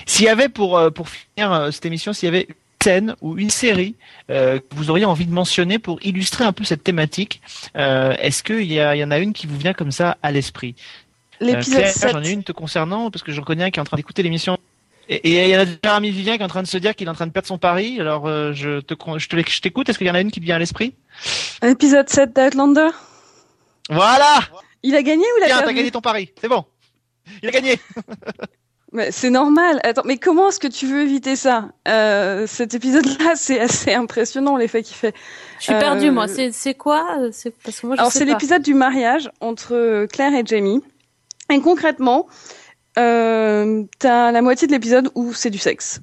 Speaker 1: S'il y avait pour pour finir cette émission, s'il y avait scène ou une série euh, que vous auriez envie de mentionner pour illustrer un peu cette thématique, euh, est-ce qu'il y, en a une qui vous vient comme ça à l'esprit? Euh,
Speaker 3: L'épisode
Speaker 1: Claire,
Speaker 3: 7.
Speaker 1: J'en ai une te concernant parce que j'en connais un qui est en train d'écouter l'émission. Et il y en a déjà un ami Vivien qui est en train de se dire qu'il est en train de perdre son pari. Alors je te je te je t'écoute. Est-ce qu'il y en a une qui te vient à l'esprit?
Speaker 3: L'épisode 7 d'Outlander.
Speaker 1: Voilà.
Speaker 3: Il a gagné ou il a
Speaker 1: Tiens, t'as
Speaker 3: perdu?
Speaker 1: gagné ton pari. C'est bon. Il a gagné. [LAUGHS]
Speaker 3: C'est normal. Attends, mais comment est-ce que tu veux éviter ça? Euh, Cet épisode-là, [LAUGHS] c'est assez impressionnant l'effet qu'il fait.
Speaker 2: Je suis
Speaker 3: Euh,
Speaker 2: perdue, moi. C'est c'est quoi? C'est parce que moi je
Speaker 3: Alors c'est l'épisode du mariage entre Claire et Jamie. Et concrètement, euh, t'as la moitié de l'épisode où c'est du sexe.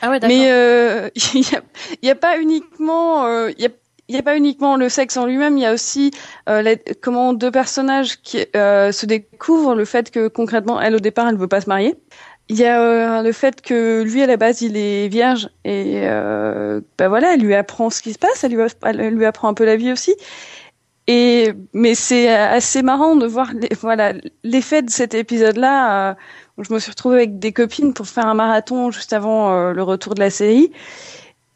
Speaker 2: Ah ouais, d'accord.
Speaker 3: Mais euh, [LAUGHS] il y, a, y a pas uniquement, euh, il y a, il n'y a pas uniquement le sexe en lui-même, il y a aussi euh, la- comment deux personnages qui euh, se découvrent le fait que concrètement, elle au départ, elle veut pas se marier. Il y a euh, le fait que lui à la base, il est vierge et euh, bah voilà, elle lui apprend ce qui se passe, elle lui, elle lui apprend un peu la vie aussi. Et mais c'est assez marrant de voir les, voilà l'effet de cet épisode-là. euh, je me suis retrouvée avec des copines pour faire un marathon juste avant euh, le retour de la série.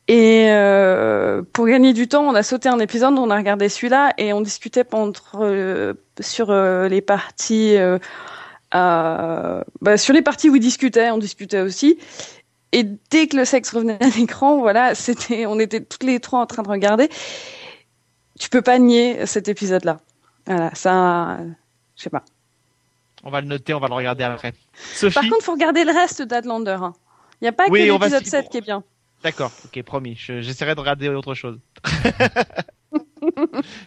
Speaker 3: Et euh, pour gagner du temps, on a sauté un épisode, on a regardé celui-là et on discutait pendant, euh, sur euh, les parties, euh, euh, bah, sur les parties où ils discutaient, on discutait aussi. Et dès que le sexe revenait à l'écran, voilà, c'était, on était toutes les trois en train de regarder. Tu peux pas nier cet épisode-là. Voilà, ça, je sais pas.
Speaker 1: On va le noter, on va le regarder après. Sophie,
Speaker 3: Par contre, faut regarder le reste d'Adlander. hein. Il n'y a pas
Speaker 1: Oui,
Speaker 3: que l'épisode
Speaker 1: s'y-
Speaker 3: 7 qui est bien.
Speaker 1: D'accord, ok, promis. je- J'essaierai de regarder autre chose. [LAUGHS]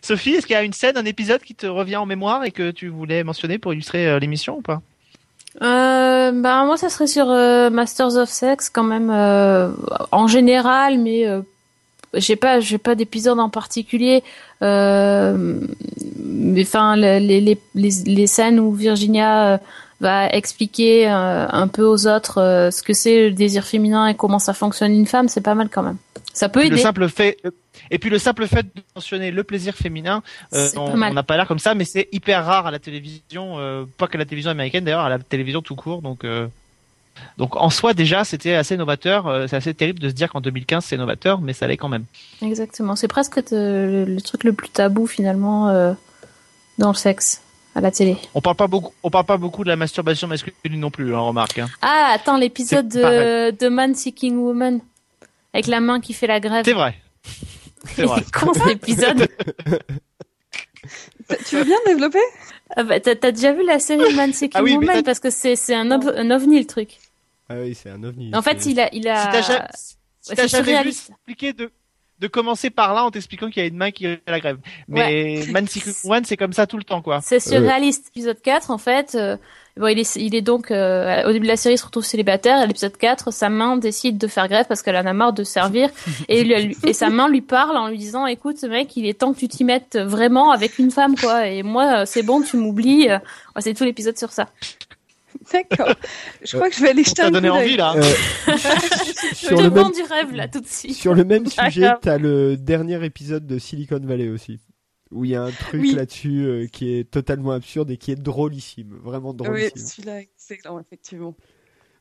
Speaker 1: Sophie, est-ce qu'il y a une scène, un épisode qui te revient en mémoire et que tu voulais mentionner pour illustrer euh, l'émission ou pas?
Speaker 2: Euh, bah moi ça serait sur euh, Masters of Sex quand même euh, en général mais euh, j'ai pas j'ai pas d'épisode en particulier euh, mais enfin le- les, les les les scènes où Virginia euh, va expliquer euh, un peu aux autres euh, ce que c'est le désir féminin et comment ça fonctionne une femme c'est pas mal quand même. Ça peut
Speaker 1: le
Speaker 2: aider.
Speaker 1: simple fait et puis le simple fait de mentionner le plaisir féminin euh, on n'a pas l'air comme ça mais c'est hyper rare à la télévision euh, pas que la télévision américaine d'ailleurs à la télévision tout court donc euh, donc en soi déjà c'était assez novateur euh, c'est assez terrible de se dire qu'en 2015 c'est novateur mais ça l'est quand même.
Speaker 2: Exactement. C'est presque le, le truc le plus tabou finalement euh, dans le sexe à la télé
Speaker 1: on parle pas beaucoup on parle pas beaucoup de la masturbation masculine non plus hein, remarque hein.
Speaker 2: Ah, attends, l'épisode de, de Man Seeking Woman. Avec la main qui fait la grève.
Speaker 1: c'est vrai [LAUGHS] c'est vrai
Speaker 2: Comment cet épisode [LAUGHS]
Speaker 3: Tu veux bien développer?
Speaker 2: Ah bah, T'as déjà vu la série Man [LAUGHS] Seeking
Speaker 1: Ah oui, mais
Speaker 2: Woman
Speaker 1: t'as-
Speaker 2: Parce que c'est c'est un, ov- un ovni le truc.
Speaker 4: Ah oui, c'est un ovni.
Speaker 2: En fait, il a. Il a...
Speaker 1: si t'as ja- si jamais vu de de commencer par là en t'expliquant qu'il y a une main qui fait la grève mais Man Seeking [LAUGHS] One c'est comme ça tout le temps quoi
Speaker 2: C'est surréaliste. Épisode 4, en fait, euh, bon, il est, il est donc, euh, au début de la série, il se retrouve célibataire. À l'épisode 4, sa main décide de faire grève parce qu'elle en a marre de servir. [LAUGHS] et, lui- et sa main lui parle en lui disant, écoute, mec, il est temps que tu t'y mettes vraiment avec une femme, quoi. Et moi, euh, c'est bon, tu m'oublies. Euh, ouais, c'est tout l'épisode sur ça.
Speaker 3: D'accord. Je crois que je vais aller
Speaker 1: on
Speaker 3: jeter un
Speaker 1: donné envie là
Speaker 4: Euh, [LAUGHS]
Speaker 2: Je
Speaker 4: sur,
Speaker 2: te
Speaker 4: le même,
Speaker 2: du rêve, là, tout de suite.
Speaker 4: sur le même sujet, t'as le dernier épisode de Silicon Valley aussi. Où il y a un truc
Speaker 3: Oui.
Speaker 4: là-dessus euh, qui est totalement absurde et qui est drôlissime. Vraiment
Speaker 3: Oui,
Speaker 4: drôlissime.
Speaker 3: celui-là, c'est excellent, effectivement.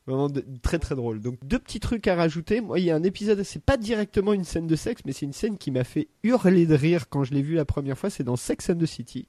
Speaker 4: Vraiment de- très très drôle. Donc deux petits trucs à rajouter. Moi, il y a un épisode, c'est pas directement une scène de sexe, mais c'est une scène qui m'a fait hurler de rire quand je l'ai vu la première fois. C'est dans Sex and the City.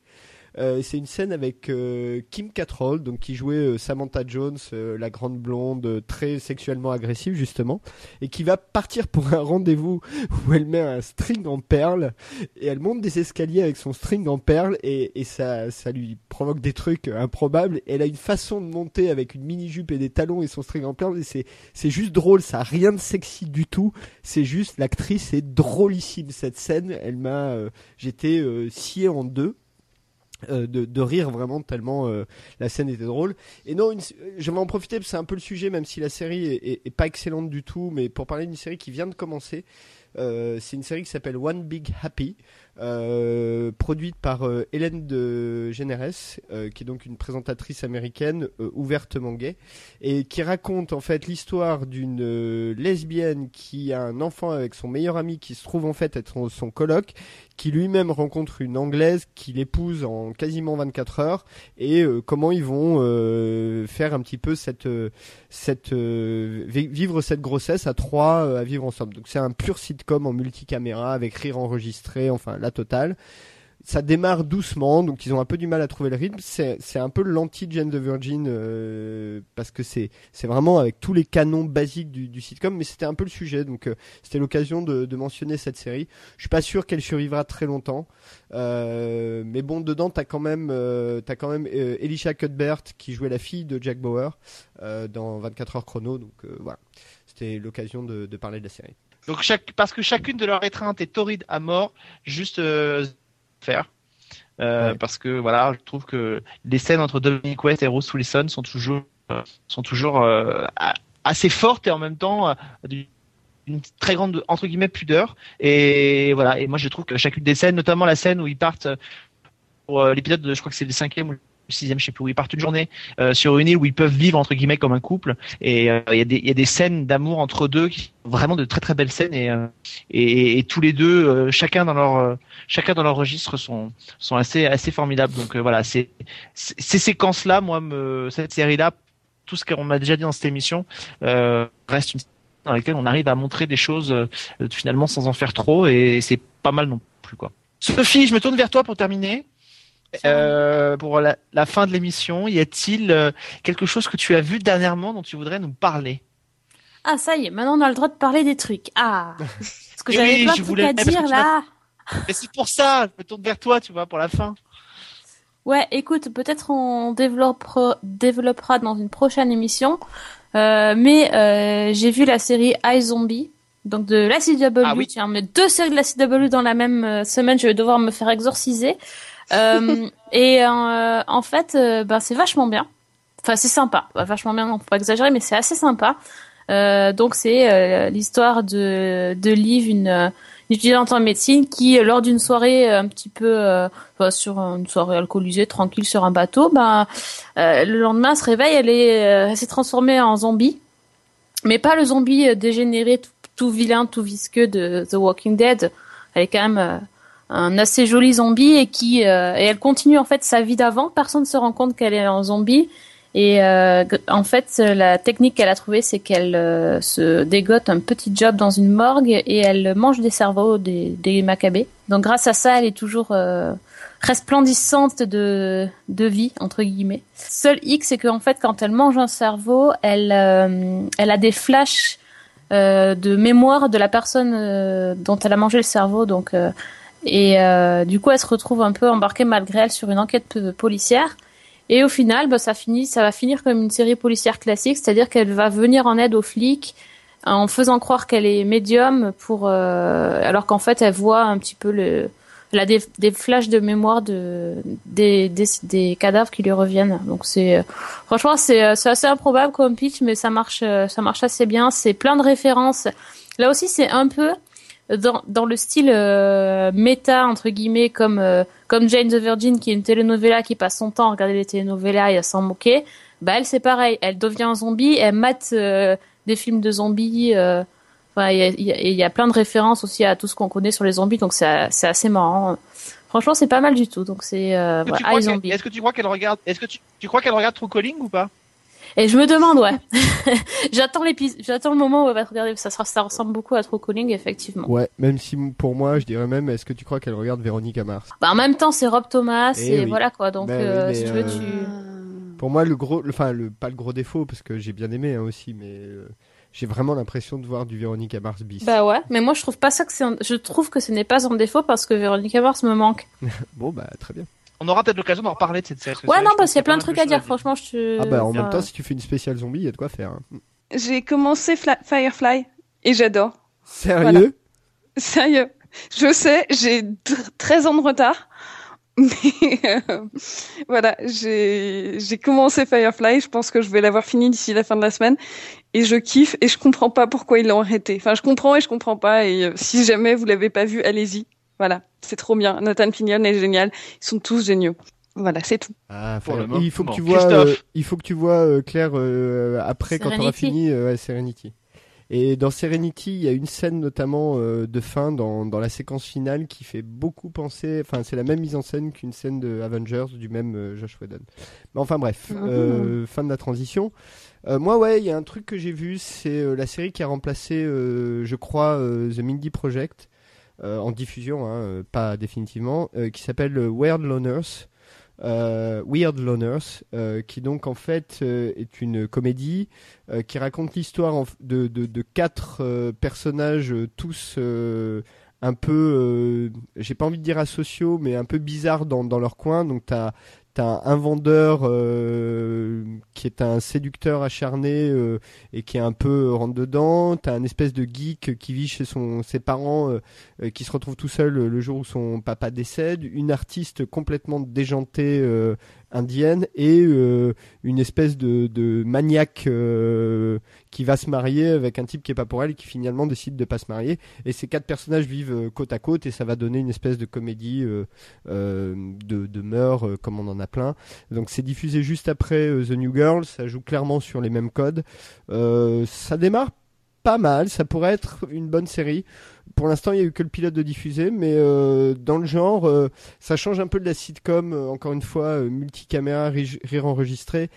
Speaker 4: Euh, c'est une scène avec euh, Kim Cattrall, donc qui jouait euh, Samantha Jones, euh, la grande blonde, euh, très sexuellement agressive justement, et qui va partir pour un rendez-vous où elle met un string en perles et elle monte des escaliers avec son string en perles et, et ça, ça lui provoque des trucs euh, improbables. Elle a une façon de monter avec une mini jupe et des talons et son string en perles et c'est c'est juste drôle. Ça a rien de sexy du tout. C'est juste l'actrice est drôlissime cette scène. Elle m'a, j'étais scié en deux. Euh, de, de rire vraiment tellement euh, la scène était drôle. Et non une, je vais en profiter parce que c'est un peu le sujet même si la série est, est- est pas excellente du tout mais pour parler d'une série qui vient de commencer euh, c'est une série qui s'appelle One Big Happy euh, produite par euh, Hélène de Généresse, euh, qui est donc une présentatrice américaine euh, ouvertement gay, et qui raconte en fait l'histoire d'une euh, lesbienne qui a un enfant avec son meilleur ami qui se trouve en fait être son, son coloc, qui lui-même rencontre une anglaise qui l'épouse en quasiment 24 heures, et euh, comment ils vont euh, faire un petit peu cette euh, cette vi- vivre cette grossesse à trois à vivre ensemble. Donc c'est un pur sitcom en multicaméra avec rire enregistré, enfin la totale. Ça démarre doucement, donc ils ont un peu du mal à trouver le rythme. C'est un peu l'anti-Jane the Virgin euh, parce que c'est vraiment avec tous les canons basiques du, sitcom, mais c'était un peu le sujet, donc euh, c'était l'occasion de, mentionner cette série. Je suis pas sûr qu'elle survivra très longtemps, euh, mais bon dedans t'as quand même t'as quand même Elisha Cuthbert qui jouait la fille de Jack Bauer dans 24 heures chrono, donc voilà. C'était l'occasion de, parler de la série.
Speaker 1: Donc parce que chacune de leurs étreintes est torride à mort, juste faire. Euh,
Speaker 4: Ouais.
Speaker 1: Parce que voilà, je trouve que les scènes entre Dominic West et Rose Wilson sont toujours, euh, sont toujours euh, assez fortes et en même temps euh, du- une très grande entre guillemets pudeur. Et voilà. Et moi, je trouve que chacune des scènes, notamment la scène où ils partent pour l'épisode, de, je crois que c'est le cinquième sixième, je sais plus où ils partent une journée euh, sur une île où ils peuvent vivre entre guillemets comme un couple. Et euh, il y des il y a des scènes d'amour entre deux qui sont vraiment de très très belles scènes et euh, et, et tous les deux, euh, chacun dans leur euh, chacun dans leur registre sont sont assez assez formidables. Donc euh, voilà, c'est ces séquences là, moi, me cette série là, tout ce qu'on m'a déjà dit dans cette émission euh, reste une dans laquelle on arrive à montrer des choses euh, finalement sans en faire trop et c'est pas mal non plus quoi. Sophie, je me tourne vers toi pour terminer. Euh, pour la, la fin de l'émission, y a-t-il euh, quelque chose que tu as vu dernièrement dont tu voudrais nous parler?
Speaker 2: Ah, ça y est, maintenant on a le droit de parler des trucs. Ah, [LAUGHS] parce que j'avais
Speaker 1: oui, je
Speaker 2: trucs
Speaker 1: voulais-
Speaker 2: à dire là.
Speaker 1: Mais c'est pour ça, je me tourne vers toi, tu vois, pour la fin.
Speaker 2: Ouais, écoute, peut-être on développera, développera dans une prochaine émission. Euh, mais j'ai vu la série iZombie, donc de la CW.
Speaker 1: Ah oui.
Speaker 2: Tiens, mais deux séries de la CW dans la même semaine, je vais devoir me faire exorciser. Euh, et euh, en fait, ben c'est vachement bien. Enfin, c'est sympa. Bah, vachement bien, on peut pas exagérer, mais c'est assez sympa. Donc c'est l'histoire de de Liv, une, étudiante en médecine qui, lors d'une soirée un petit peu enfin, sur une soirée alcoolisée, tranquille sur un bateau, ben le lendemain se réveille, elle est, euh, s'est transformée en zombie, mais pas le zombie dégénéré, tout, tout vilain, tout visqueux de The Walking Dead. Elle est quand même un assez joli zombie et qui euh, et elle continue en fait sa vie d'avant. Personne ne se rend compte qu'elle est un zombie. Et euh, en fait, la technique qu'elle a trouvée, c'est qu'elle euh, se dégote un petit job dans une morgue et elle mange des cerveaux des, des macabées. Donc grâce à ça, elle est toujours euh, resplendissante de, de vie entre guillemets. Seul hic, c'est qu'en fait, quand elle mange un cerveau, elle euh, elle a des flashs de mémoire de la personne dont elle a mangé le cerveau. Donc et euh, du coup, elle se retrouve un peu embarquée malgré elle sur une enquête policière. Et au final, bah, ça finit, ça va finir comme une série policière classique, c'est-à-dire qu'elle va venir en aide aux flics en faisant croire qu'elle est médium pour, euh, alors qu'en fait, elle voit un petit peu le, elle a des, des flashs de mémoire de des, des, cadavres qui lui reviennent. Donc c'est, franchement, c'est euh, assez improbable comme pitch, mais ça marche, euh, ça marche assez bien. C'est plein de références. Là aussi, c'est un peu dans, dans le style euh, méta entre guillemets comme euh, comme Jane the Virgin qui est une telenovela qui passe son temps à regarder les telenovelas et à s'en moquer bah elle c'est pareil. Elle devient un zombie elle mate euh, des films de zombies euh, enfin il y a, il y, a, il y a plein de références aussi à tout ce qu'on connaît sur les zombies donc c'est c'est assez marrant. Franchement c'est pas mal du tout donc c'est
Speaker 1: Est-ce que tu
Speaker 2: voilà,
Speaker 1: crois qu'elle-
Speaker 2: iZombie.
Speaker 1: Est-ce que tu crois qu'elle regarde Est-ce que tu, tu crois qu'elle regarde True Calling ou pas?
Speaker 2: Et je me demande, ouais. [LAUGHS] j'attends l'épisode, j'attends le moment où elle va te regarder. Ça, sera, ça ressemble beaucoup à True Calling, effectivement.
Speaker 4: Ouais, même si pour moi, je dirais même, est-ce que tu crois qu'elle regarde Véronique Mars
Speaker 2: Bah, en même temps, c'est Rob Thomas,
Speaker 4: Eh
Speaker 2: et
Speaker 4: oui.
Speaker 2: voilà quoi. Donc,
Speaker 4: Bah
Speaker 2: euh, si tu veux,
Speaker 4: euh,
Speaker 2: tu.
Speaker 4: Pour moi, le gros, enfin, le, pas le gros défaut, parce que j'ai bien aimé hein, aussi, mais euh, j'ai vraiment l'impression de voir du Véronique Mars bis.
Speaker 2: Bah ouais, mais moi je trouve pas ça que c'est. un- Je trouve que ce n'est pas un défaut parce que Véronica Mars me manque. [LAUGHS]
Speaker 4: bon, bah, très bien.
Speaker 1: On aura peut-être l'occasion d'en reparler de cette série.
Speaker 2: Ouais, non, parce qu'il y a plein de trucs à dire. Franchement, je te.
Speaker 4: Ah bah, en même temps, si tu fais une spéciale zombie, il y a de quoi faire. hein.
Speaker 3: J'ai commencé Fla- Firefly et j'adore.
Speaker 4: Sérieux?
Speaker 3: Sérieux. Je sais, j'ai tr- 13 ans de retard. [LAUGHS] Mais euh, voilà, j'ai j'ai commencé Firefly, je pense que je vais l'avoir fini d'ici la fin de la semaine et je kiffe et je comprends pas pourquoi ils l'ont arrêté. Enfin, je comprends et je comprends pas et euh, si jamais vous l'avez pas vu, allez-y. Voilà, c'est trop bien. Nathan Fillion est génial, ils sont tous géniaux. Voilà, c'est tout.
Speaker 4: Ah,
Speaker 1: Pour
Speaker 4: Fire-
Speaker 1: le moment.
Speaker 4: il faut que tu vois, euh, il faut que tu vois euh, Claire euh, après quand auras
Speaker 2: Serenity.
Speaker 4: fini euh, Serenity. Et dans Serenity, il y a une scène notamment euh, de fin dans, dans la séquence finale qui fait beaucoup penser. Enfin, c'est la même mise en scène qu'une scène de Avengers du même euh, Josh Whedon. Mais enfin bref, euh, fin de la transition. Euh, moi, ouais, il y a un truc que j'ai vu, c'est euh, la série qui a remplacé, euh, je crois, euh, The Mindy Project euh, en diffusion, hein, euh, pas définitivement, euh, qui s'appelle euh, Weird Loners. Euh, Weird Loners, euh, qui donc en fait euh, est une comédie euh, qui raconte l'histoire de, de, quatre euh, personnages, euh, tous euh, un peu, euh, j'ai pas envie de dire asociaux, mais un peu bizarres dans, dans leur coin. Donc t'as T'as un vendeur euh, qui est un séducteur acharné euh, et qui est un peu rentre dedans. T'as un espèce de geek qui vit chez son, ses parents, euh, euh, qui se retrouve tout seul euh, le jour où son papa décède. Une artiste complètement déjantée, euh, indienne et euh, une espèce de, maniaque euh, qui va se marier avec un type qui est pas pour elle et qui finalement décide de pas se marier. Et ces quatre personnages vivent euh, côte à côte et ça va donner une espèce de comédie de, de euh, comme on en a plein. Donc c'est diffusé juste après The New Girl, ça joue clairement sur les mêmes codes. Ça démarre pas mal, ça pourrait être une bonne série. Pour l'instant, il y a eu que le pilote de diffusé, mais euh, dans le genre, euh, ça change un peu de la sitcom. euh, encore une fois, multicaméra, ri- rire enregistré,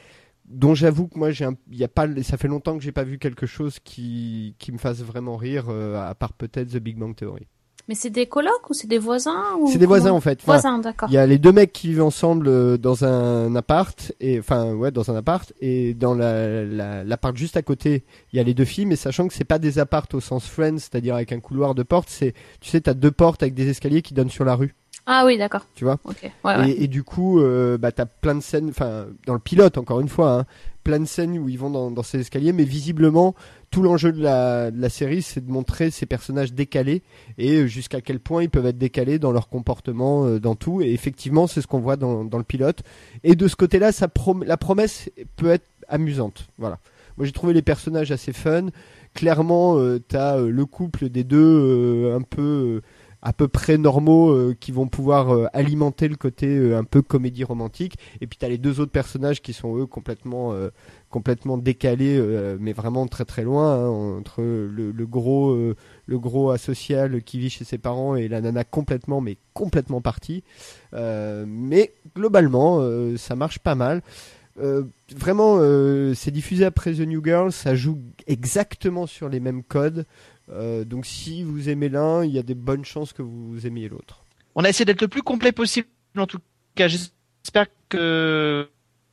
Speaker 4: dont j'avoue que moi, j'ai, un, y a pas, ça fait longtemps que j'ai pas vu quelque chose qui qui me fasse vraiment rire, à part peut-être The Big Bang Theory.
Speaker 2: Mais c'est des colocs ou c'est des voisins ou
Speaker 4: C'est des voisins en fait. Enfin,
Speaker 2: Voisins, d'accord.
Speaker 4: Il y a les deux mecs qui vivent ensemble euh, dans un appart et enfin ouais dans un appart et dans la la- l'appart juste à côté il y a les deux filles mais sachant que c'est pas des apparts au sens Friends c'est-à-dire avec un couloir de porte c'est tu sais t'as deux portes avec des escaliers qui donnent sur la rue
Speaker 2: Ah oui, d'accord.
Speaker 4: tu vois?
Speaker 2: Ok. Ouais,
Speaker 4: et du coup euh, bah t'as plein de scènes enfin dans le pilote encore une fois hein, plein de scènes où ils vont dans, dans ces escaliers mais visiblement tout l'enjeu de la, de la série c'est de montrer ces personnages décalés et jusqu'à quel point ils peuvent être décalés dans leur comportement euh, dans tout. Et effectivement c'est ce qu'on voit dans, dans le pilote. Et de ce côté là ça prom- la promesse peut être amusante. Voilà. Moi j'ai trouvé les personnages assez fun. Clairement euh, t'as euh, le couple des deux euh, un peu euh, à peu près normaux euh, qui vont pouvoir euh, alimenter le côté euh, un peu comédie romantique. Et puis t'as les deux autres personnages qui sont eux complètement complètement décalés mais vraiment très très loin hein, entre le, gros le gros asocial qui vit chez ses parents et la nana complètement mais complètement partie. Mais globalement ça marche pas mal. Vraiment, c'est diffusé après The New Girl, ça joue exactement sur les mêmes codes. Euh, donc si vous aimez l'un, il y a des bonnes chances que vous aimiez l'autre.
Speaker 1: On a essayé d'être le plus complet possible. En tout cas, j'espère que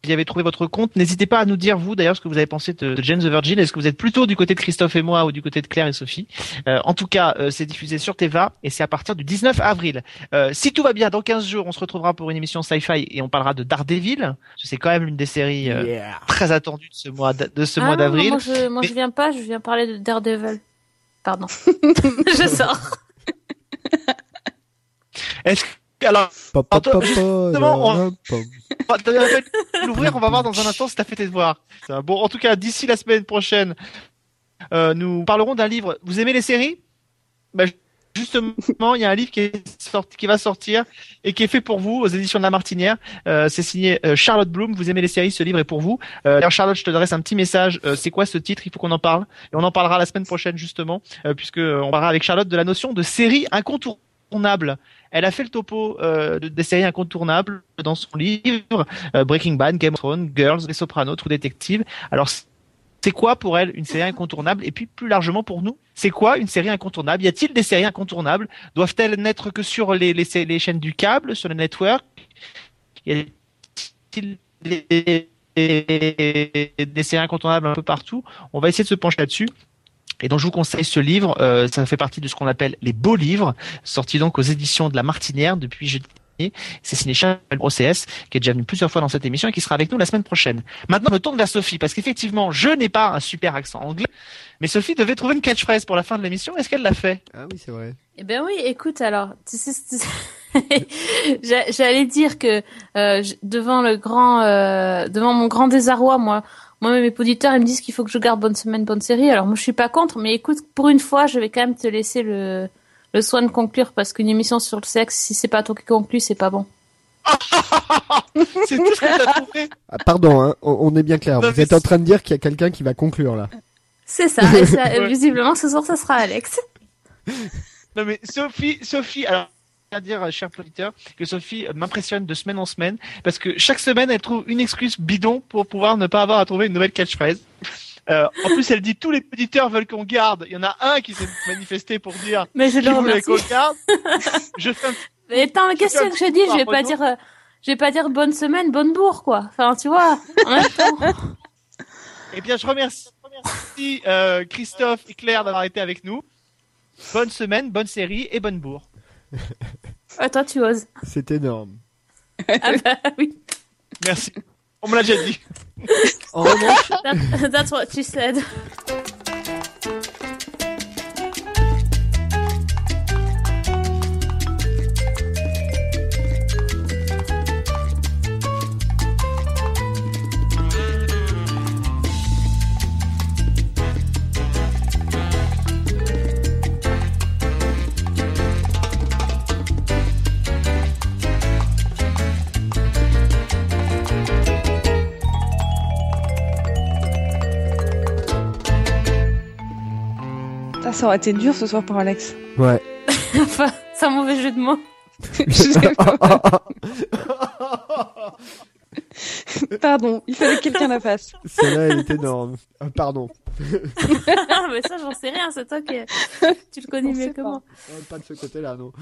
Speaker 1: vous y avez trouvé votre compte. N'hésitez pas à nous dire, vous, d'ailleurs, ce que vous avez pensé de, de Jane the Virgin. Est-ce que vous êtes plutôt du côté de Christophe et moi ou du côté de Claire et Sophie? Euh, En tout cas, euh, c'est diffusé sur Teva et c'est à partir du 19 avril. Euh, si tout va bien, dans 15 jours, on se retrouvera pour une émission sci-fi et on parlera de Daredevil. C'est quand même l'une des séries euh,
Speaker 4: Yeah.
Speaker 1: très attendues de ce mois de ce
Speaker 2: Ah
Speaker 1: mois
Speaker 2: non,
Speaker 1: d'avril.
Speaker 2: Moi, je, moi
Speaker 1: Mais-
Speaker 2: je viens pas, je viens parler de Daredevil. Pardon. [LAUGHS] je sors.
Speaker 1: Est-ce que alors, Attends,
Speaker 4: pa, pa,
Speaker 1: justement, on- de l'ouvrir, on va voir dans un instant si t'as fait tes devoirs. Va. Bon, en tout cas, d'ici la semaine prochaine, euh, nous parlerons d'un livre. Vous aimez les séries? Bah, Justement, il y a un livre qui, est sorti, qui va sortir et qui est fait pour vous aux éditions de La Martinière. Euh, c'est signé euh, Charlotte Bloom. Vous aimez les séries Ce livre est pour vous. Euh, D'ailleurs, Charlotte, je te adresse un petit message. Euh, c'est quoi ce titre? Il faut qu'on en parle. Et on en parlera la semaine prochaine justement, euh, puisque euh, parlera avec Charlotte de la notion de série incontournable. Elle a fait le topo euh, de- des séries incontournables dans son livre Breaking Bad, Game of Thrones, Girls, Les Sopranos, True Detective. Alors c'est quoi pour elle une série incontournable Et puis plus largement pour nous, c'est quoi une série incontournable Y a-t-il des séries incontournables Doivent-elles n'être que sur les, chaînes du câble, sur le network Y a-t-il des, séries incontournables un peu partout On va essayer de se pencher là-dessus. Et donc je vous conseille ce livre, euh, ça fait partie de ce qu'on appelle les beaux livres, sorti donc aux éditions de la Martinière depuis. C'est signé Charles OCS, qui est déjà venu plusieurs fois dans cette émission et qui sera avec nous la semaine prochaine. Maintenant, je me tourne vers Sophie, parce qu'effectivement, je n'ai pas un super accent anglais, mais Sophie devait trouver une catchphrase pour la fin de l'émission. Est-ce qu'elle l'a fait?
Speaker 4: Ah oui, c'est vrai.
Speaker 2: Eh ben oui, écoute, alors, tu sais, tu sais- [LAUGHS] J'a- j'allais dire que euh, devant le grand, euh, devant mon grand désarroi, moi, moi, mes auditeurs, ils me disent qu'il faut que je garde bonne semaine, bonne série. Alors moi, je suis pas contre, mais écoute, pour une fois, je vais quand même te laisser le le soin de conclure parce qu'une émission sur le sexe, si c'est pas toi qui conclue, c'est pas bon. [LAUGHS]
Speaker 1: C'est tout ce que tu as trouvé
Speaker 4: Ah, pardon, hein, on, on est bien clair.
Speaker 1: Non,
Speaker 4: Vous êtes en train de dire qu'il y a quelqu'un qui va conclure là.
Speaker 2: C'est ça. Et ça
Speaker 1: Ouais. [LAUGHS]
Speaker 2: visiblement, ce soir, ça sera Alex.
Speaker 1: Non mais Sophie, Sophie, alors à dire, euh, cher auditeur, que Sophie euh, m'impressionne de semaine en semaine parce que chaque semaine elle trouve une excuse bidon pour pouvoir ne pas avoir à trouver une nouvelle catchphrase. Euh, en plus, elle dit tous les auditeurs veulent qu'on garde. Il y en a un qui s'est manifesté pour dire
Speaker 2: Mais je
Speaker 1: qu'il
Speaker 2: le
Speaker 1: voulait
Speaker 2: remercie.
Speaker 1: qu'on garde. [LAUGHS] Je fais un
Speaker 2: Mais attends, qu'est-ce que je dis Je vais pas dire, euh, je vais pas dire bonne semaine, bonne bourre, quoi. Enfin, tu vois. En même temps.
Speaker 1: Eh bien, je remercie, je remercie, euh, Christophe et Claire d'avoir été avec nous. Bonne semaine, bonne série et bonne bourre.
Speaker 2: Toi, tu oses.
Speaker 4: C'est énorme.
Speaker 2: Ah bah oui.
Speaker 1: Merci. On me l'a déjà dit. [LAUGHS]
Speaker 4: En revanche, [LAUGHS]
Speaker 2: That- that's what you said.
Speaker 3: Ça, aurait été dur ce soir pour Alex.
Speaker 4: Ouais. [LAUGHS]
Speaker 2: enfin, c'est un mauvais jeu de mots. [LAUGHS]
Speaker 3: Je sais pas. [LAUGHS] Pardon, il fallait que quelqu'un la fasse.
Speaker 4: Celle-là, elle est énorme. Ah, pardon.
Speaker 2: mais ça, j'en sais rien, c'est toi qui tu le connais
Speaker 3: On
Speaker 2: mieux que
Speaker 3: pas.
Speaker 2: moi.
Speaker 4: Euh, Pas de ce côté-là, non.